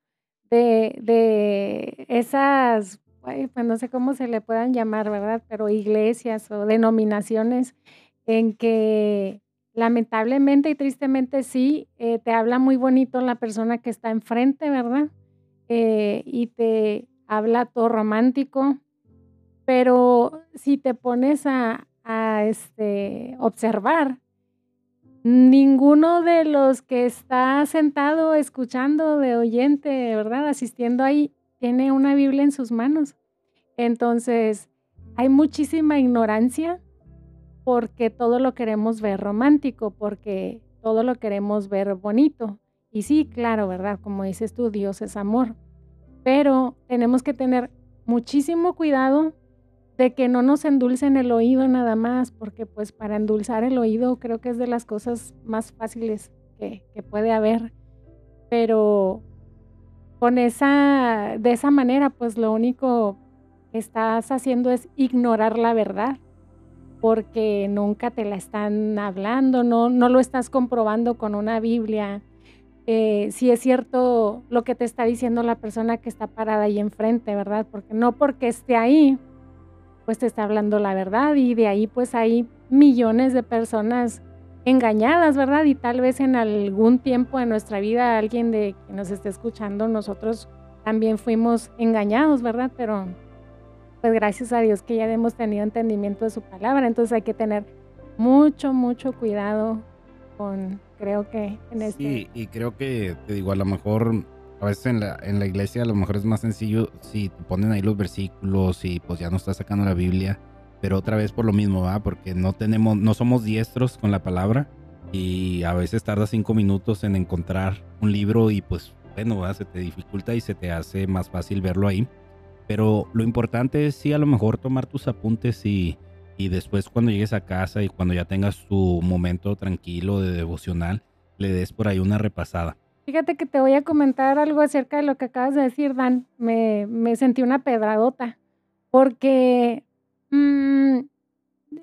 de, de esas, pues no sé cómo se le puedan llamar, ¿verdad? Pero iglesias o denominaciones en que lamentablemente y tristemente sí, eh, te habla muy bonito la persona que está enfrente, ¿verdad? Eh, y te habla todo romántico, pero si te pones a, a este, observar, ninguno de los que está sentado escuchando de oyente, ¿verdad? Asistiendo ahí, tiene una Biblia en sus manos. Entonces, hay muchísima ignorancia porque todo lo queremos ver romántico, porque todo lo queremos ver bonito. Y sí, claro, ¿verdad? Como dices tú, Dios es amor. Pero tenemos que tener muchísimo cuidado de que no nos endulcen el oído nada más, porque pues para endulzar el oído creo que es de las cosas más fáciles que, puede haber. Pero con esa, de esa manera, pues lo único que estás haciendo es ignorar la verdad, porque nunca te la están hablando, no, no lo estás comprobando con una Biblia. Eh, si es cierto lo que te está diciendo la persona que está parada ahí enfrente, ¿verdad? Porque no porque esté ahí, pues te está hablando la verdad y de ahí pues hay millones de personas engañadas, ¿verdad? Y tal vez en algún tiempo de nuestra vida alguien de que nos esté escuchando, nosotros también fuimos engañados, ¿verdad? Pero pues gracias a Dios que ya hemos tenido entendimiento de su palabra, entonces hay que tener mucho, mucho cuidado con, creo que en este... Sí, y creo que, te digo, a lo mejor a veces en la, en la iglesia a lo mejor es más sencillo si ponen ahí los versículos y pues ya no estás sacando la Biblia, pero otra vez por lo mismo, ¿va? Porque no tenemos, no somos diestros con la palabra y a veces tarda cinco minutos en encontrar un libro y pues bueno, se te dificulta y se te hace más fácil verlo ahí. Pero lo importante es sí a lo mejor tomar tus apuntes y, y después cuando llegues a casa y cuando ya tengas tu momento tranquilo de devocional, le des por ahí una repasada. Fíjate que te voy a comentar algo acerca de lo que acabas de decir, Dan. Me, sentí una pedradota, porque mm,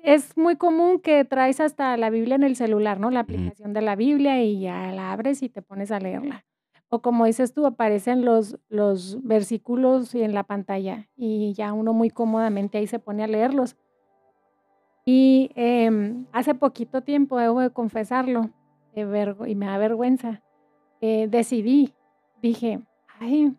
es muy común que traes hasta la Biblia en el celular, ¿no? La aplicación de la Biblia y ya la abres y te pones a leerla. O como dices tú, aparecen los, los versículos en la pantalla y ya uno muy cómodamente ahí se pone a leerlos. Y em, hace poquito tiempo, debo de confesarlo, y me da vergüenza, eh, decidí, dije, ay,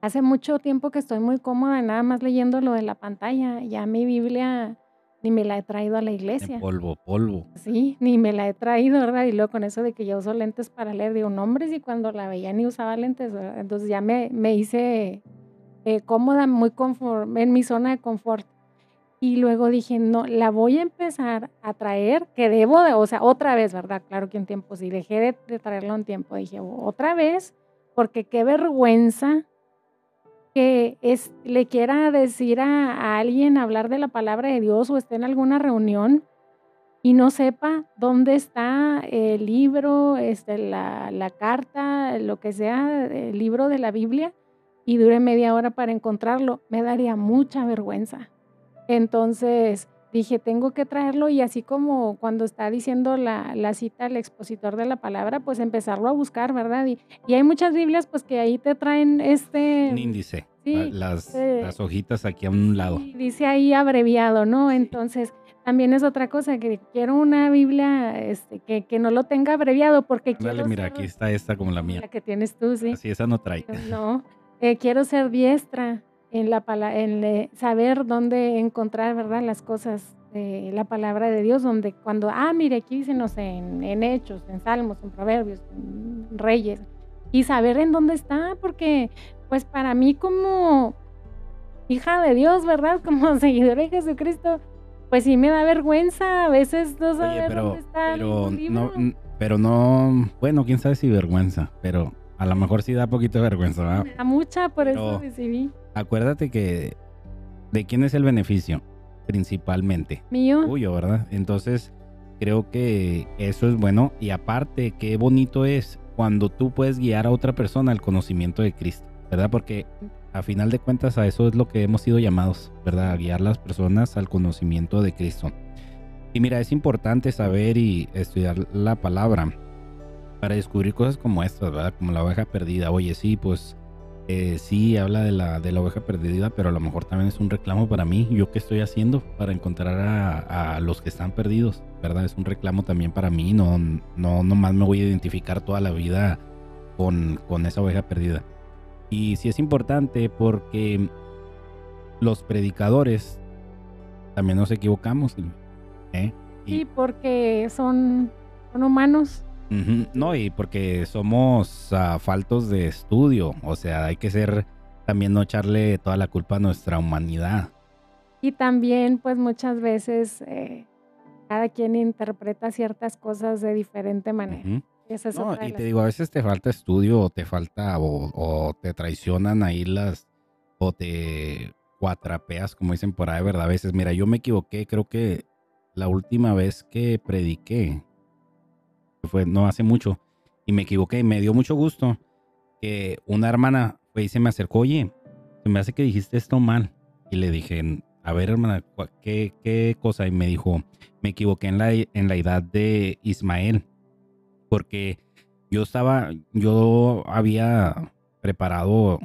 hace mucho tiempo que estoy muy cómoda nada más leyendo lo de la pantalla, ya mi Biblia ni me la he traído a la iglesia. polvo, polvo. Sí, ni me la he traído, ¿verdad? Y luego con eso de que yo uso lentes para leer, digo, nombres y cuando la veía ni usaba lentes, entonces ya me, me hice eh, cómoda, muy conforme, en mi zona de confort. Y luego dije, no, la voy a empezar a traer, que debo de, o sea, otra vez, ¿verdad? Claro que un tiempo sí, dejé de, traerla un tiempo, dije, otra vez, porque qué vergüenza que es, le quiera decir a, alguien, hablar de la palabra de Dios o esté en alguna reunión y no sepa dónde está el libro, este, la, la carta, lo que sea, el libro de la Biblia, y dure media hora para encontrarlo, me daría mucha vergüenza. Entonces dije, tengo que traerlo y así como cuando está diciendo la, la cita el expositor de la palabra, pues empezarlo a buscar, ¿verdad? Y, y, hay muchas Biblias pues que ahí te traen este... Un índice, las, las, hojitas aquí a un lado. Dice ahí abreviado, ¿no? Entonces también es otra cosa, que quiero una Biblia este, que, que no lo tenga abreviado porque Dale, mira, aquí está esta como la mía. La que tienes tú, sí. Así, esa no trae. No, eh, quiero ser diestra en, la, en saber dónde encontrar, ¿verdad? Las cosas de la palabra de Dios, donde cuando, ah, mire, aquí dice, no sé, en, Hechos, en Salmos, en Proverbios, en Reyes, y saber en dónde está, porque pues para mí como hija de Dios, ¿verdad? [LAUGHS] Como seguidora de Jesucristo, pues sí me da vergüenza a veces no saber pero, dónde está pero no, pero no, bueno, quién sabe si vergüenza, pero a lo mejor sí da poquito de vergüenza, ¿verdad? Me da mucha, por eso decidí acuérdate que de quién es el beneficio, principalmente. Mío. Tuyo, ¿verdad? Entonces, creo que eso es bueno. Y aparte, qué bonito es cuando tú puedes guiar a otra persona al conocimiento de Cristo, ¿verdad? Porque a final de cuentas a eso es lo que hemos sido llamados, ¿verdad? A guiar las personas al conocimiento de Cristo. Y mira, es importante saber y estudiar la palabra. para descubrir cosas como estas, ¿verdad? Como la oveja perdida. Oye, sí, pues eh, sí habla de la, de la oveja perdida, pero a lo mejor también es un reclamo para mí. ¿Yo qué estoy haciendo para encontrar a, los que están perdidos? ¿Verdad? Es un reclamo también para mí. No, no, no más me voy a identificar toda la vida con, con esa oveja perdida. Y sí es importante porque los predicadores también nos equivocamos. ¿eh? Y, porque son, son humanos. No, y porque somos uh, faltos de estudio. O sea, hay que ser también no echarle toda la culpa a nuestra humanidad. Y también, pues muchas veces eh, cada quien interpreta ciertas cosas de diferente manera. y te digo, a veces te falta estudio o te falta o, o te traicionan ahí las o te cuatrapeas, como dicen por ahí, ¿verdad? A veces, mira, yo me equivoqué, creo que la última vez que prediqué, fue no hace mucho, y me equivoqué, y me dio mucho gusto que una hermana fue y se me acercó, oye, se me hace que dijiste esto mal. Y le dije, a ver, hermana, ¿qué, qué cosa? Y me dijo, me equivoqué en la, en la edad de Ismael, porque yo estaba, yo había preparado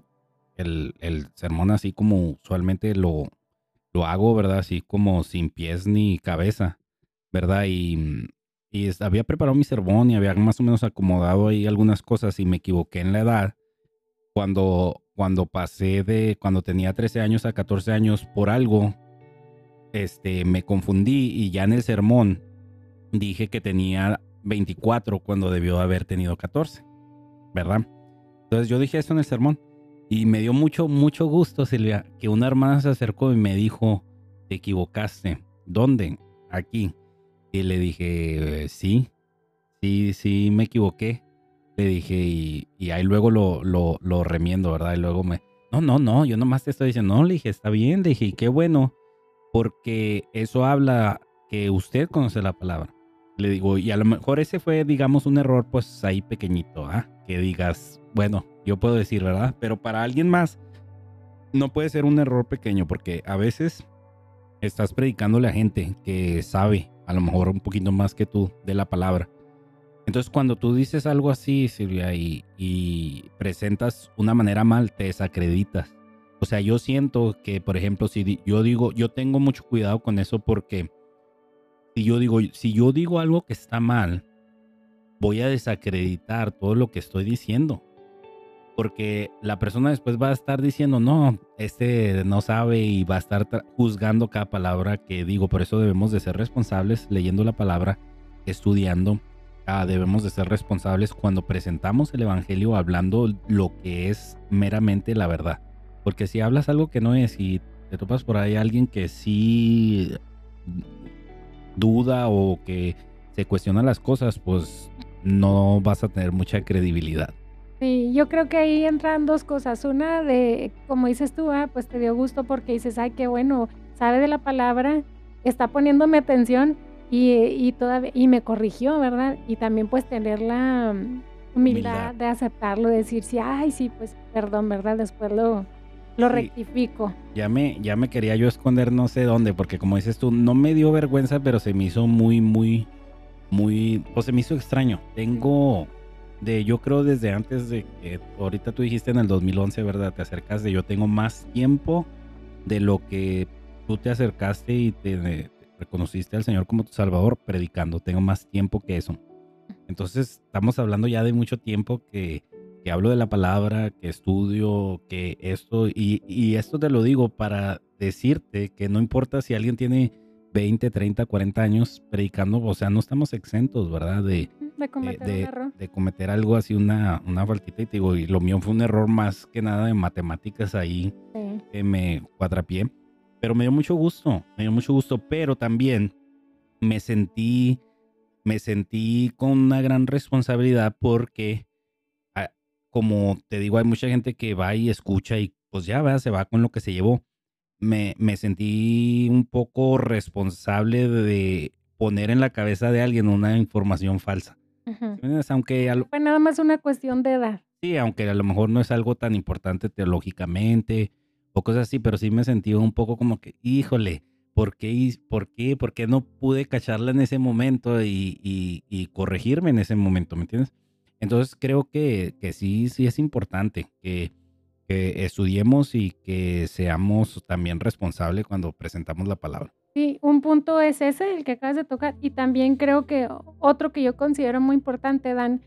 el, el sermón así como usualmente lo, lo hago, ¿verdad? Así como sin pies ni cabeza, ¿verdad? Y, y había preparado mi sermón y había más o menos acomodado ahí algunas cosas y me equivoqué en la edad. Cuando, cuando pasé de, cuando tenía 13 años a 14 años por algo, este, me confundí y ya en el sermón dije que tenía 24 cuando debió haber tenido 14, ¿verdad? Entonces yo dije eso en el sermón y me dio mucho, mucho gusto, Silvia, que una hermana se acercó y me dijo, te equivocaste. ¿Dónde? Aquí. Y le dije, sí, sí, sí, me equivoqué. Le dije, y, ahí luego lo, lo, lo, remiendo, ¿verdad? Y luego me, no, no, no, yo nomás te estoy diciendo, no, le dije, está bien, dije, qué bueno, porque eso habla que usted conoce la palabra. Le digo, y a lo mejor ese fue, digamos, un error, pues ahí pequeñito, ¿ah? Que digas, bueno, yo puedo decir, ¿verdad? Pero para alguien más no puede ser un error pequeño porque a veces estás predicándole a gente que sabe a lo mejor un poquito más que tú de la palabra. Entonces cuando tú dices algo así, Silvia, y, y presentas una manera mal, te desacreditas. O sea, yo siento que, por ejemplo, si yo digo, yo tengo mucho cuidado con eso porque si yo digo, si yo digo algo que está mal, voy a desacreditar todo lo que estoy diciendo porque la persona después va a estar diciendo, no, este no sabe y va a estar juzgando cada palabra que digo. Por eso debemos de ser responsables leyendo la palabra, estudiando. Ah, debemos de ser responsables cuando presentamos el Evangelio hablando lo que es meramente la verdad. Porque si hablas algo que no es y te topas por ahí alguien que sí duda o que se cuestiona las cosas, pues no vas a tener mucha credibilidad. Sí, yo creo que ahí entran dos cosas. Una de, como dices tú, ah, pues te dio gusto porque dices, ay, qué bueno, sabe de la palabra, está poniéndome atención y, y, todavía, y me corrigió, ¿verdad? Y también pues tener la humildad, de aceptarlo, decir, sí, ay, sí, pues perdón, ¿verdad? Después lo, lo rectifico. Ya me, ya me quería yo esconder no sé dónde, porque como dices tú, no me dio vergüenza, pero se me hizo muy, muy, muy, o se me hizo extraño. Tengo de yo creo desde antes de que ahorita tú dijiste en el 2011, ¿verdad? Te acercas de yo tengo más tiempo de lo que tú te acercaste y te, reconociste al Señor como tu Salvador predicando. Tengo más tiempo que eso. Entonces estamos hablando ya de mucho tiempo que, que hablo de la palabra, que estudio, que esto, y, y esto te lo digo para decirte que no importa si alguien tiene 20, 30, 40 años predicando, o sea, no estamos exentos, ¿verdad? De, de cometer, error. de cometer algo así, una, una faltita. Y te digo, y lo mío fue un error más que nada de matemáticas ahí, que me cuadrapié. Pero me dio mucho gusto, me dio mucho gusto, pero también me sentí, me sentí con una gran responsabilidad porque, ah, como te digo, hay mucha gente que va y escucha y pues ya va, se va con lo que se llevó me, me sentí un poco responsable de poner en la cabeza de alguien una información falsa. Aunque Fue nada más una cuestión de edad. Sí, aunque a lo mejor no es algo tan importante teológicamente o cosas así, pero sí me sentí un poco como que, híjole, ¿por qué, por qué, por qué no pude cacharla en ese momento y, y, y corregirme en ese momento, ¿me entiendes? Entonces creo que, que sí, sí es importante que, que estudiemos y que seamos también responsables cuando presentamos la palabra. Sí, un punto es ese, el que acabas de tocar, y también creo que otro que yo considero muy importante, Dan,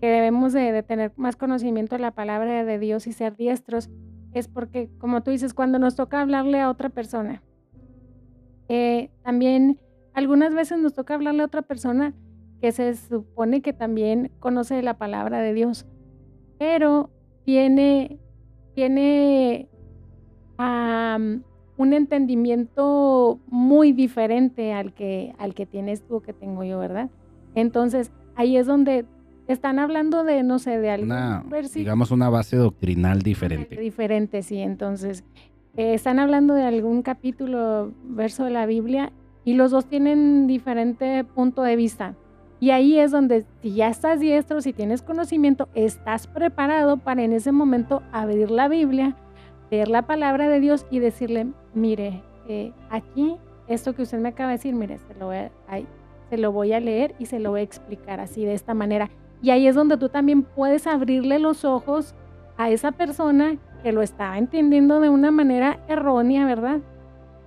que debemos de, tener más conocimiento de la palabra de Dios y ser diestros, es porque, como tú dices, cuando nos toca hablarle a otra persona, eh, también algunas veces nos toca hablarle a otra persona que se supone que también conoce la palabra de Dios, pero tiene, tiene un entendimiento muy diferente al que, al que tienes tú, que tengo yo, ¿verdad? Entonces, ahí es donde están hablando de, no sé, de algún Digamos una base doctrinal diferente. Diferente, sí. Entonces, eh, están hablando de algún capítulo, verso de la Biblia, y los dos tienen diferente punto de vista. Y ahí es donde, si ya estás diestro, si tienes conocimiento, estás preparado para en ese momento abrir la Biblia, leer la palabra de Dios y decirle, mire, eh, aquí, esto que usted me acaba de decir, mire, se lo, voy a, se lo voy a leer y se lo voy a explicar así, de esta manera. Y ahí es donde tú también puedes abrirle los ojos a esa persona que lo estaba entendiendo de una manera errónea, ¿verdad?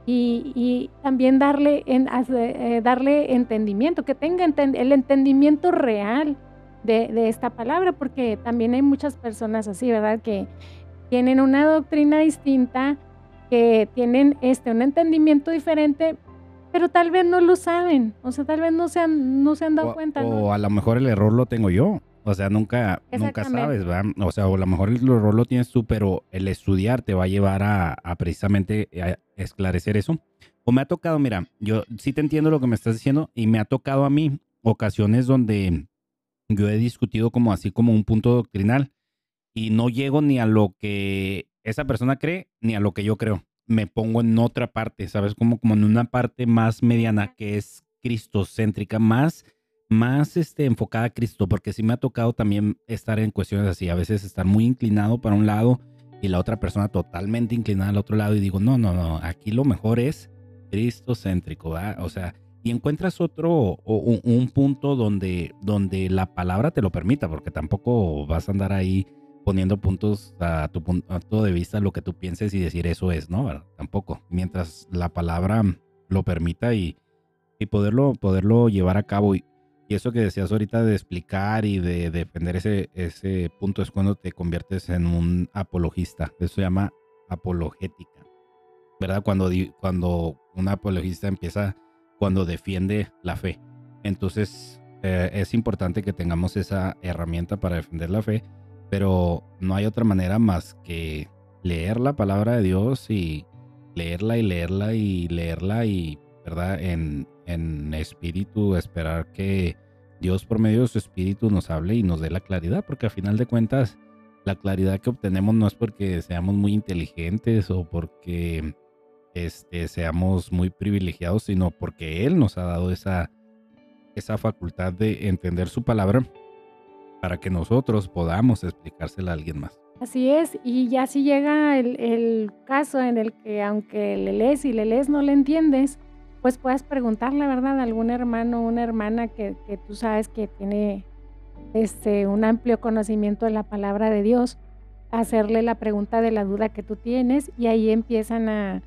Y, también darle, en, eh, darle entendimiento, que tenga el entendimiento real de, de, esta palabra, porque también hay muchas personas así, ¿verdad? Que tienen una doctrina distinta, que tienen este, un entendimiento diferente, pero tal vez no lo saben, o sea, tal vez no se han, no se han dado cuenta. O a lo mejor el error lo tengo yo, o sea, nunca, nunca sabes, ¿verdad? O sea, o a lo mejor el error lo tienes tú, pero el estudiar te va a llevar a, precisamente esclarecer eso. O me ha tocado, mira, yo sí te entiendo lo que me estás diciendo y me ha tocado a mí ocasiones donde yo he discutido como así como un punto doctrinal y no llego ni a lo que esa persona cree ni a lo que yo creo. Me pongo en otra parte, ¿sabes? Como, como en una parte más mediana que es cristocéntrica, más, más este, enfocada a Cristo, porque sí me ha tocado también estar en cuestiones así, a veces estar muy inclinado para un lado y la otra persona totalmente inclinada al otro lado y digo, no, no, no, aquí lo mejor es cristocéntrico, ¿verdad? O sea, y encuentras otro o un, un, punto donde, donde la palabra te lo permita, porque tampoco vas a andar ahí poniendo puntos a tu punto de vista, lo que tú pienses y decir eso es, ¿no? Tampoco. Mientras la palabra lo permita y, y poderlo, poderlo llevar a cabo. Y, eso que decías ahorita de explicar y de, defender ese, ese punto es cuando te conviertes en un apologista. Eso se llama apologética. ¿Verdad? Cuando, cuando un apologista empieza, cuando defiende la fe. Entonces eh, es importante que tengamos esa herramienta para defender la fe pero no hay otra manera más que leer la palabra de Dios y leerla y leerla y leerla y, ¿verdad? En, en espíritu, esperar que Dios por medio de su espíritu nos hable y nos dé la claridad, porque a final de cuentas la claridad que obtenemos no es porque seamos muy inteligentes o porque este, seamos muy privilegiados, sino porque Él nos ha dado esa, esa facultad de entender su palabra para que nosotros podamos explicársela a alguien más. Así es, y ya si llega el, caso en el que aunque le lees y le lees no le entiendes, pues puedes preguntarle, ¿verdad?, a algún hermano o una hermana que, tú sabes que tiene este, un amplio conocimiento de la palabra de Dios, hacerle la pregunta de la duda que tú tienes y ahí empiezan a,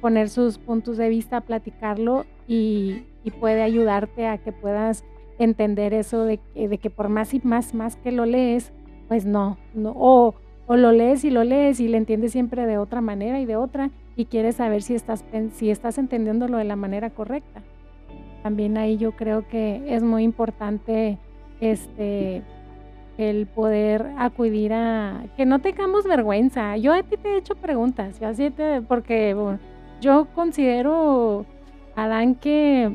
poner sus puntos de vista, a platicarlo y puede ayudarte a que puedas entender eso de, de, que por más y más, más que lo lees, pues no, no o, o, lo lees y lo lees y le entiendes siempre de otra manera y de otra y quieres saber si estás, si estás entendiéndolo de la manera correcta. También ahí yo creo que es muy importante este el poder acudir a que no tengamos vergüenza. Yo a ti te he hecho preguntas, yo así te, porque yo considero Adán que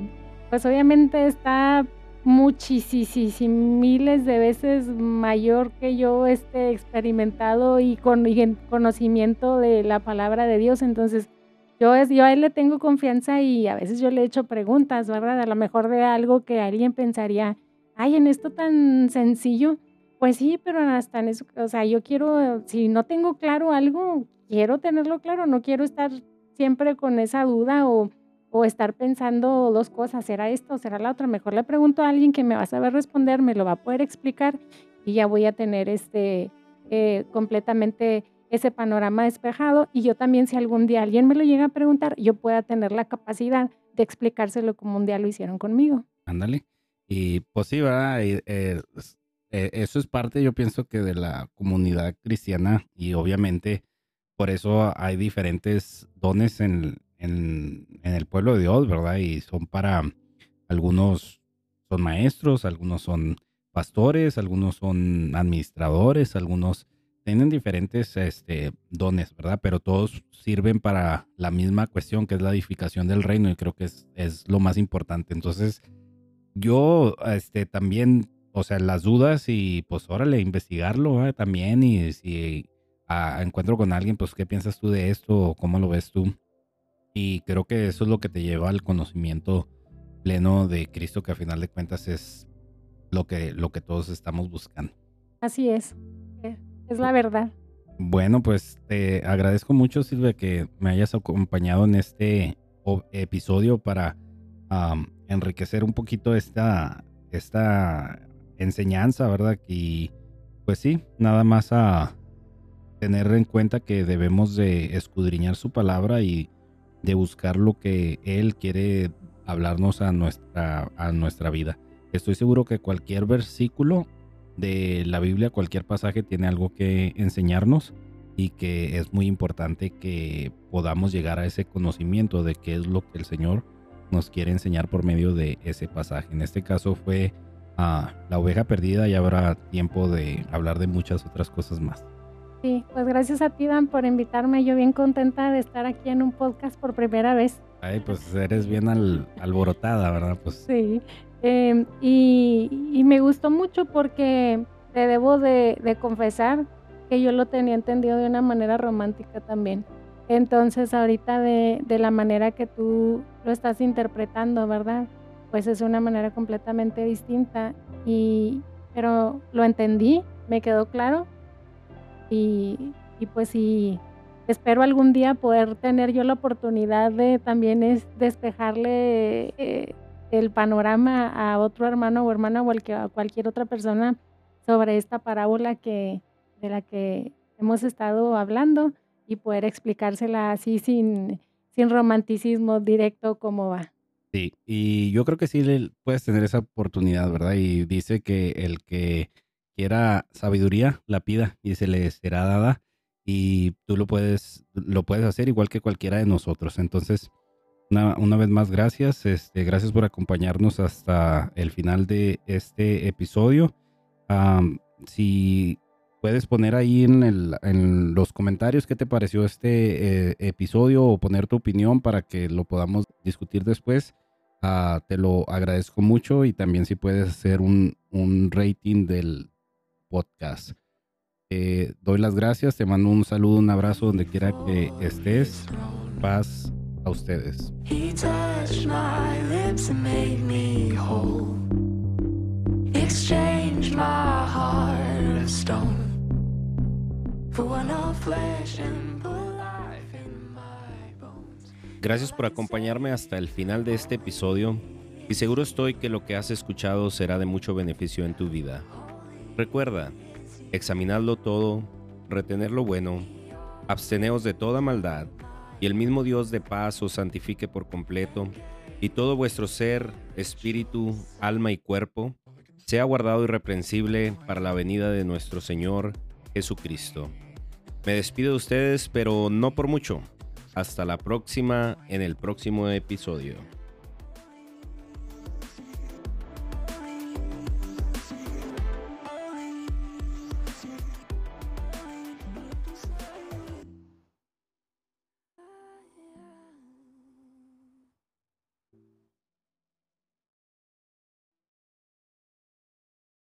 pues obviamente está muchísimas miles de veces mayor que yo este experimentado y con conocimiento de la palabra de Dios. Entonces, yo, es, yo a él le tengo confianza y a veces yo le he hecho preguntas, ¿verdad? A lo mejor de algo que alguien pensaría, ay, en esto tan sencillo. Pues sí, pero hasta en eso, o sea, yo quiero, si no tengo claro algo, quiero tenerlo claro, no quiero estar siempre con esa duda o o estar pensando dos cosas, ¿será esto o será la otra? Mejor le pregunto a alguien que me va a saber responder, me lo va a poder explicar y ya voy a tener este eh, completamente ese panorama despejado y yo también si algún día alguien me lo llega a preguntar, yo pueda tener la capacidad de explicárselo como un día lo hicieron conmigo. Ándale. Y pues sí, ¿verdad? Eh, eh, eso es parte, yo pienso que de la comunidad cristiana y obviamente por eso hay diferentes dones en, en, el pueblo de Dios, ¿verdad? Y son para algunos son maestros, algunos son pastores, algunos son administradores, algunos tienen diferentes este, dones, ¿verdad? Pero todos sirven para la misma cuestión, que es la edificación del reino, y creo que es, lo más importante. Entonces, yo este, también, o sea, las dudas y pues órale, investigarlo también, y si ah, encuentro con alguien, pues, ¿qué piensas tú de esto o cómo lo ves tú? Y creo que eso es lo que te lleva al conocimiento pleno de Cristo, que a final de cuentas es lo que, lo que todos estamos buscando. Así es, eh, es la verdad. Bueno, pues te agradezco mucho, Silvia, que me hayas acompañado en este episodio para enriquecer un poquito esta, esta enseñanza, ¿verdad? Y pues sí, nada más a tener en cuenta que debemos de escudriñar su palabra y de buscar lo que Él quiere hablarnos a nuestra, a nuestra vida. Estoy seguro que cualquier versículo de la Biblia, cualquier pasaje tiene algo que enseñarnos y que es muy importante que podamos llegar a ese conocimiento de qué es lo que el Señor nos quiere enseñar por medio de ese pasaje. En este caso fue a ah, la oveja perdida y habrá tiempo de hablar de muchas otras cosas más. Sí, pues gracias a ti, Dan, por invitarme. Yo bien contenta de estar aquí en un podcast por primera vez. Ay, pues eres bien alborotada, ¿verdad? Pues. Sí, em, y, me gustó mucho porque te debo de, confesar que yo lo tenía entendido de una manera romántica también. Entonces ahorita de, de, la manera que tú lo estás interpretando, ¿verdad? Pues es una manera completamente distinta. Y, pero lo entendí, me quedó claro. Y, pues sí, espero algún día poder tener yo la oportunidad de también es despejarle eh, el panorama a otro hermano o hermana o a cualquier otra persona sobre esta parábola que, de la que hemos estado hablando y poder explicársela así sin, sin romanticismo directo como va. Sí, y yo creo que sí puedes tener esa oportunidad, ¿verdad? Y dice que el que quiera sabiduría la pida y se le será dada y tú lo puedes, lo puedes hacer igual que cualquiera de nosotros. Entonces, una, una vez más, gracias. Este, gracias por acompañarnos hasta el final de este episodio. si puedes poner ahí en, el, en, los comentarios qué te pareció este eh, episodio o poner tu opinión para que lo podamos discutir después. Ah, te lo agradezco mucho y también si puedes hacer un, un rating del podcast. Eh, doy las gracias, te mando un saludo, un abrazo donde quiera que estés. Paz a ustedes. Gracias por acompañarme hasta el final de este episodio y seguro estoy que lo que has escuchado será de mucho beneficio en tu vida. Recuerda, examinadlo todo, retener lo bueno, absteneos de toda maldad, y el mismo Dios de paz os santifique por completo, y todo vuestro ser, espíritu, alma y cuerpo, sea guardado irreprensible para la venida de nuestro Señor Jesucristo. Me despido de ustedes, pero no por mucho. Hasta la próxima en el próximo episodio.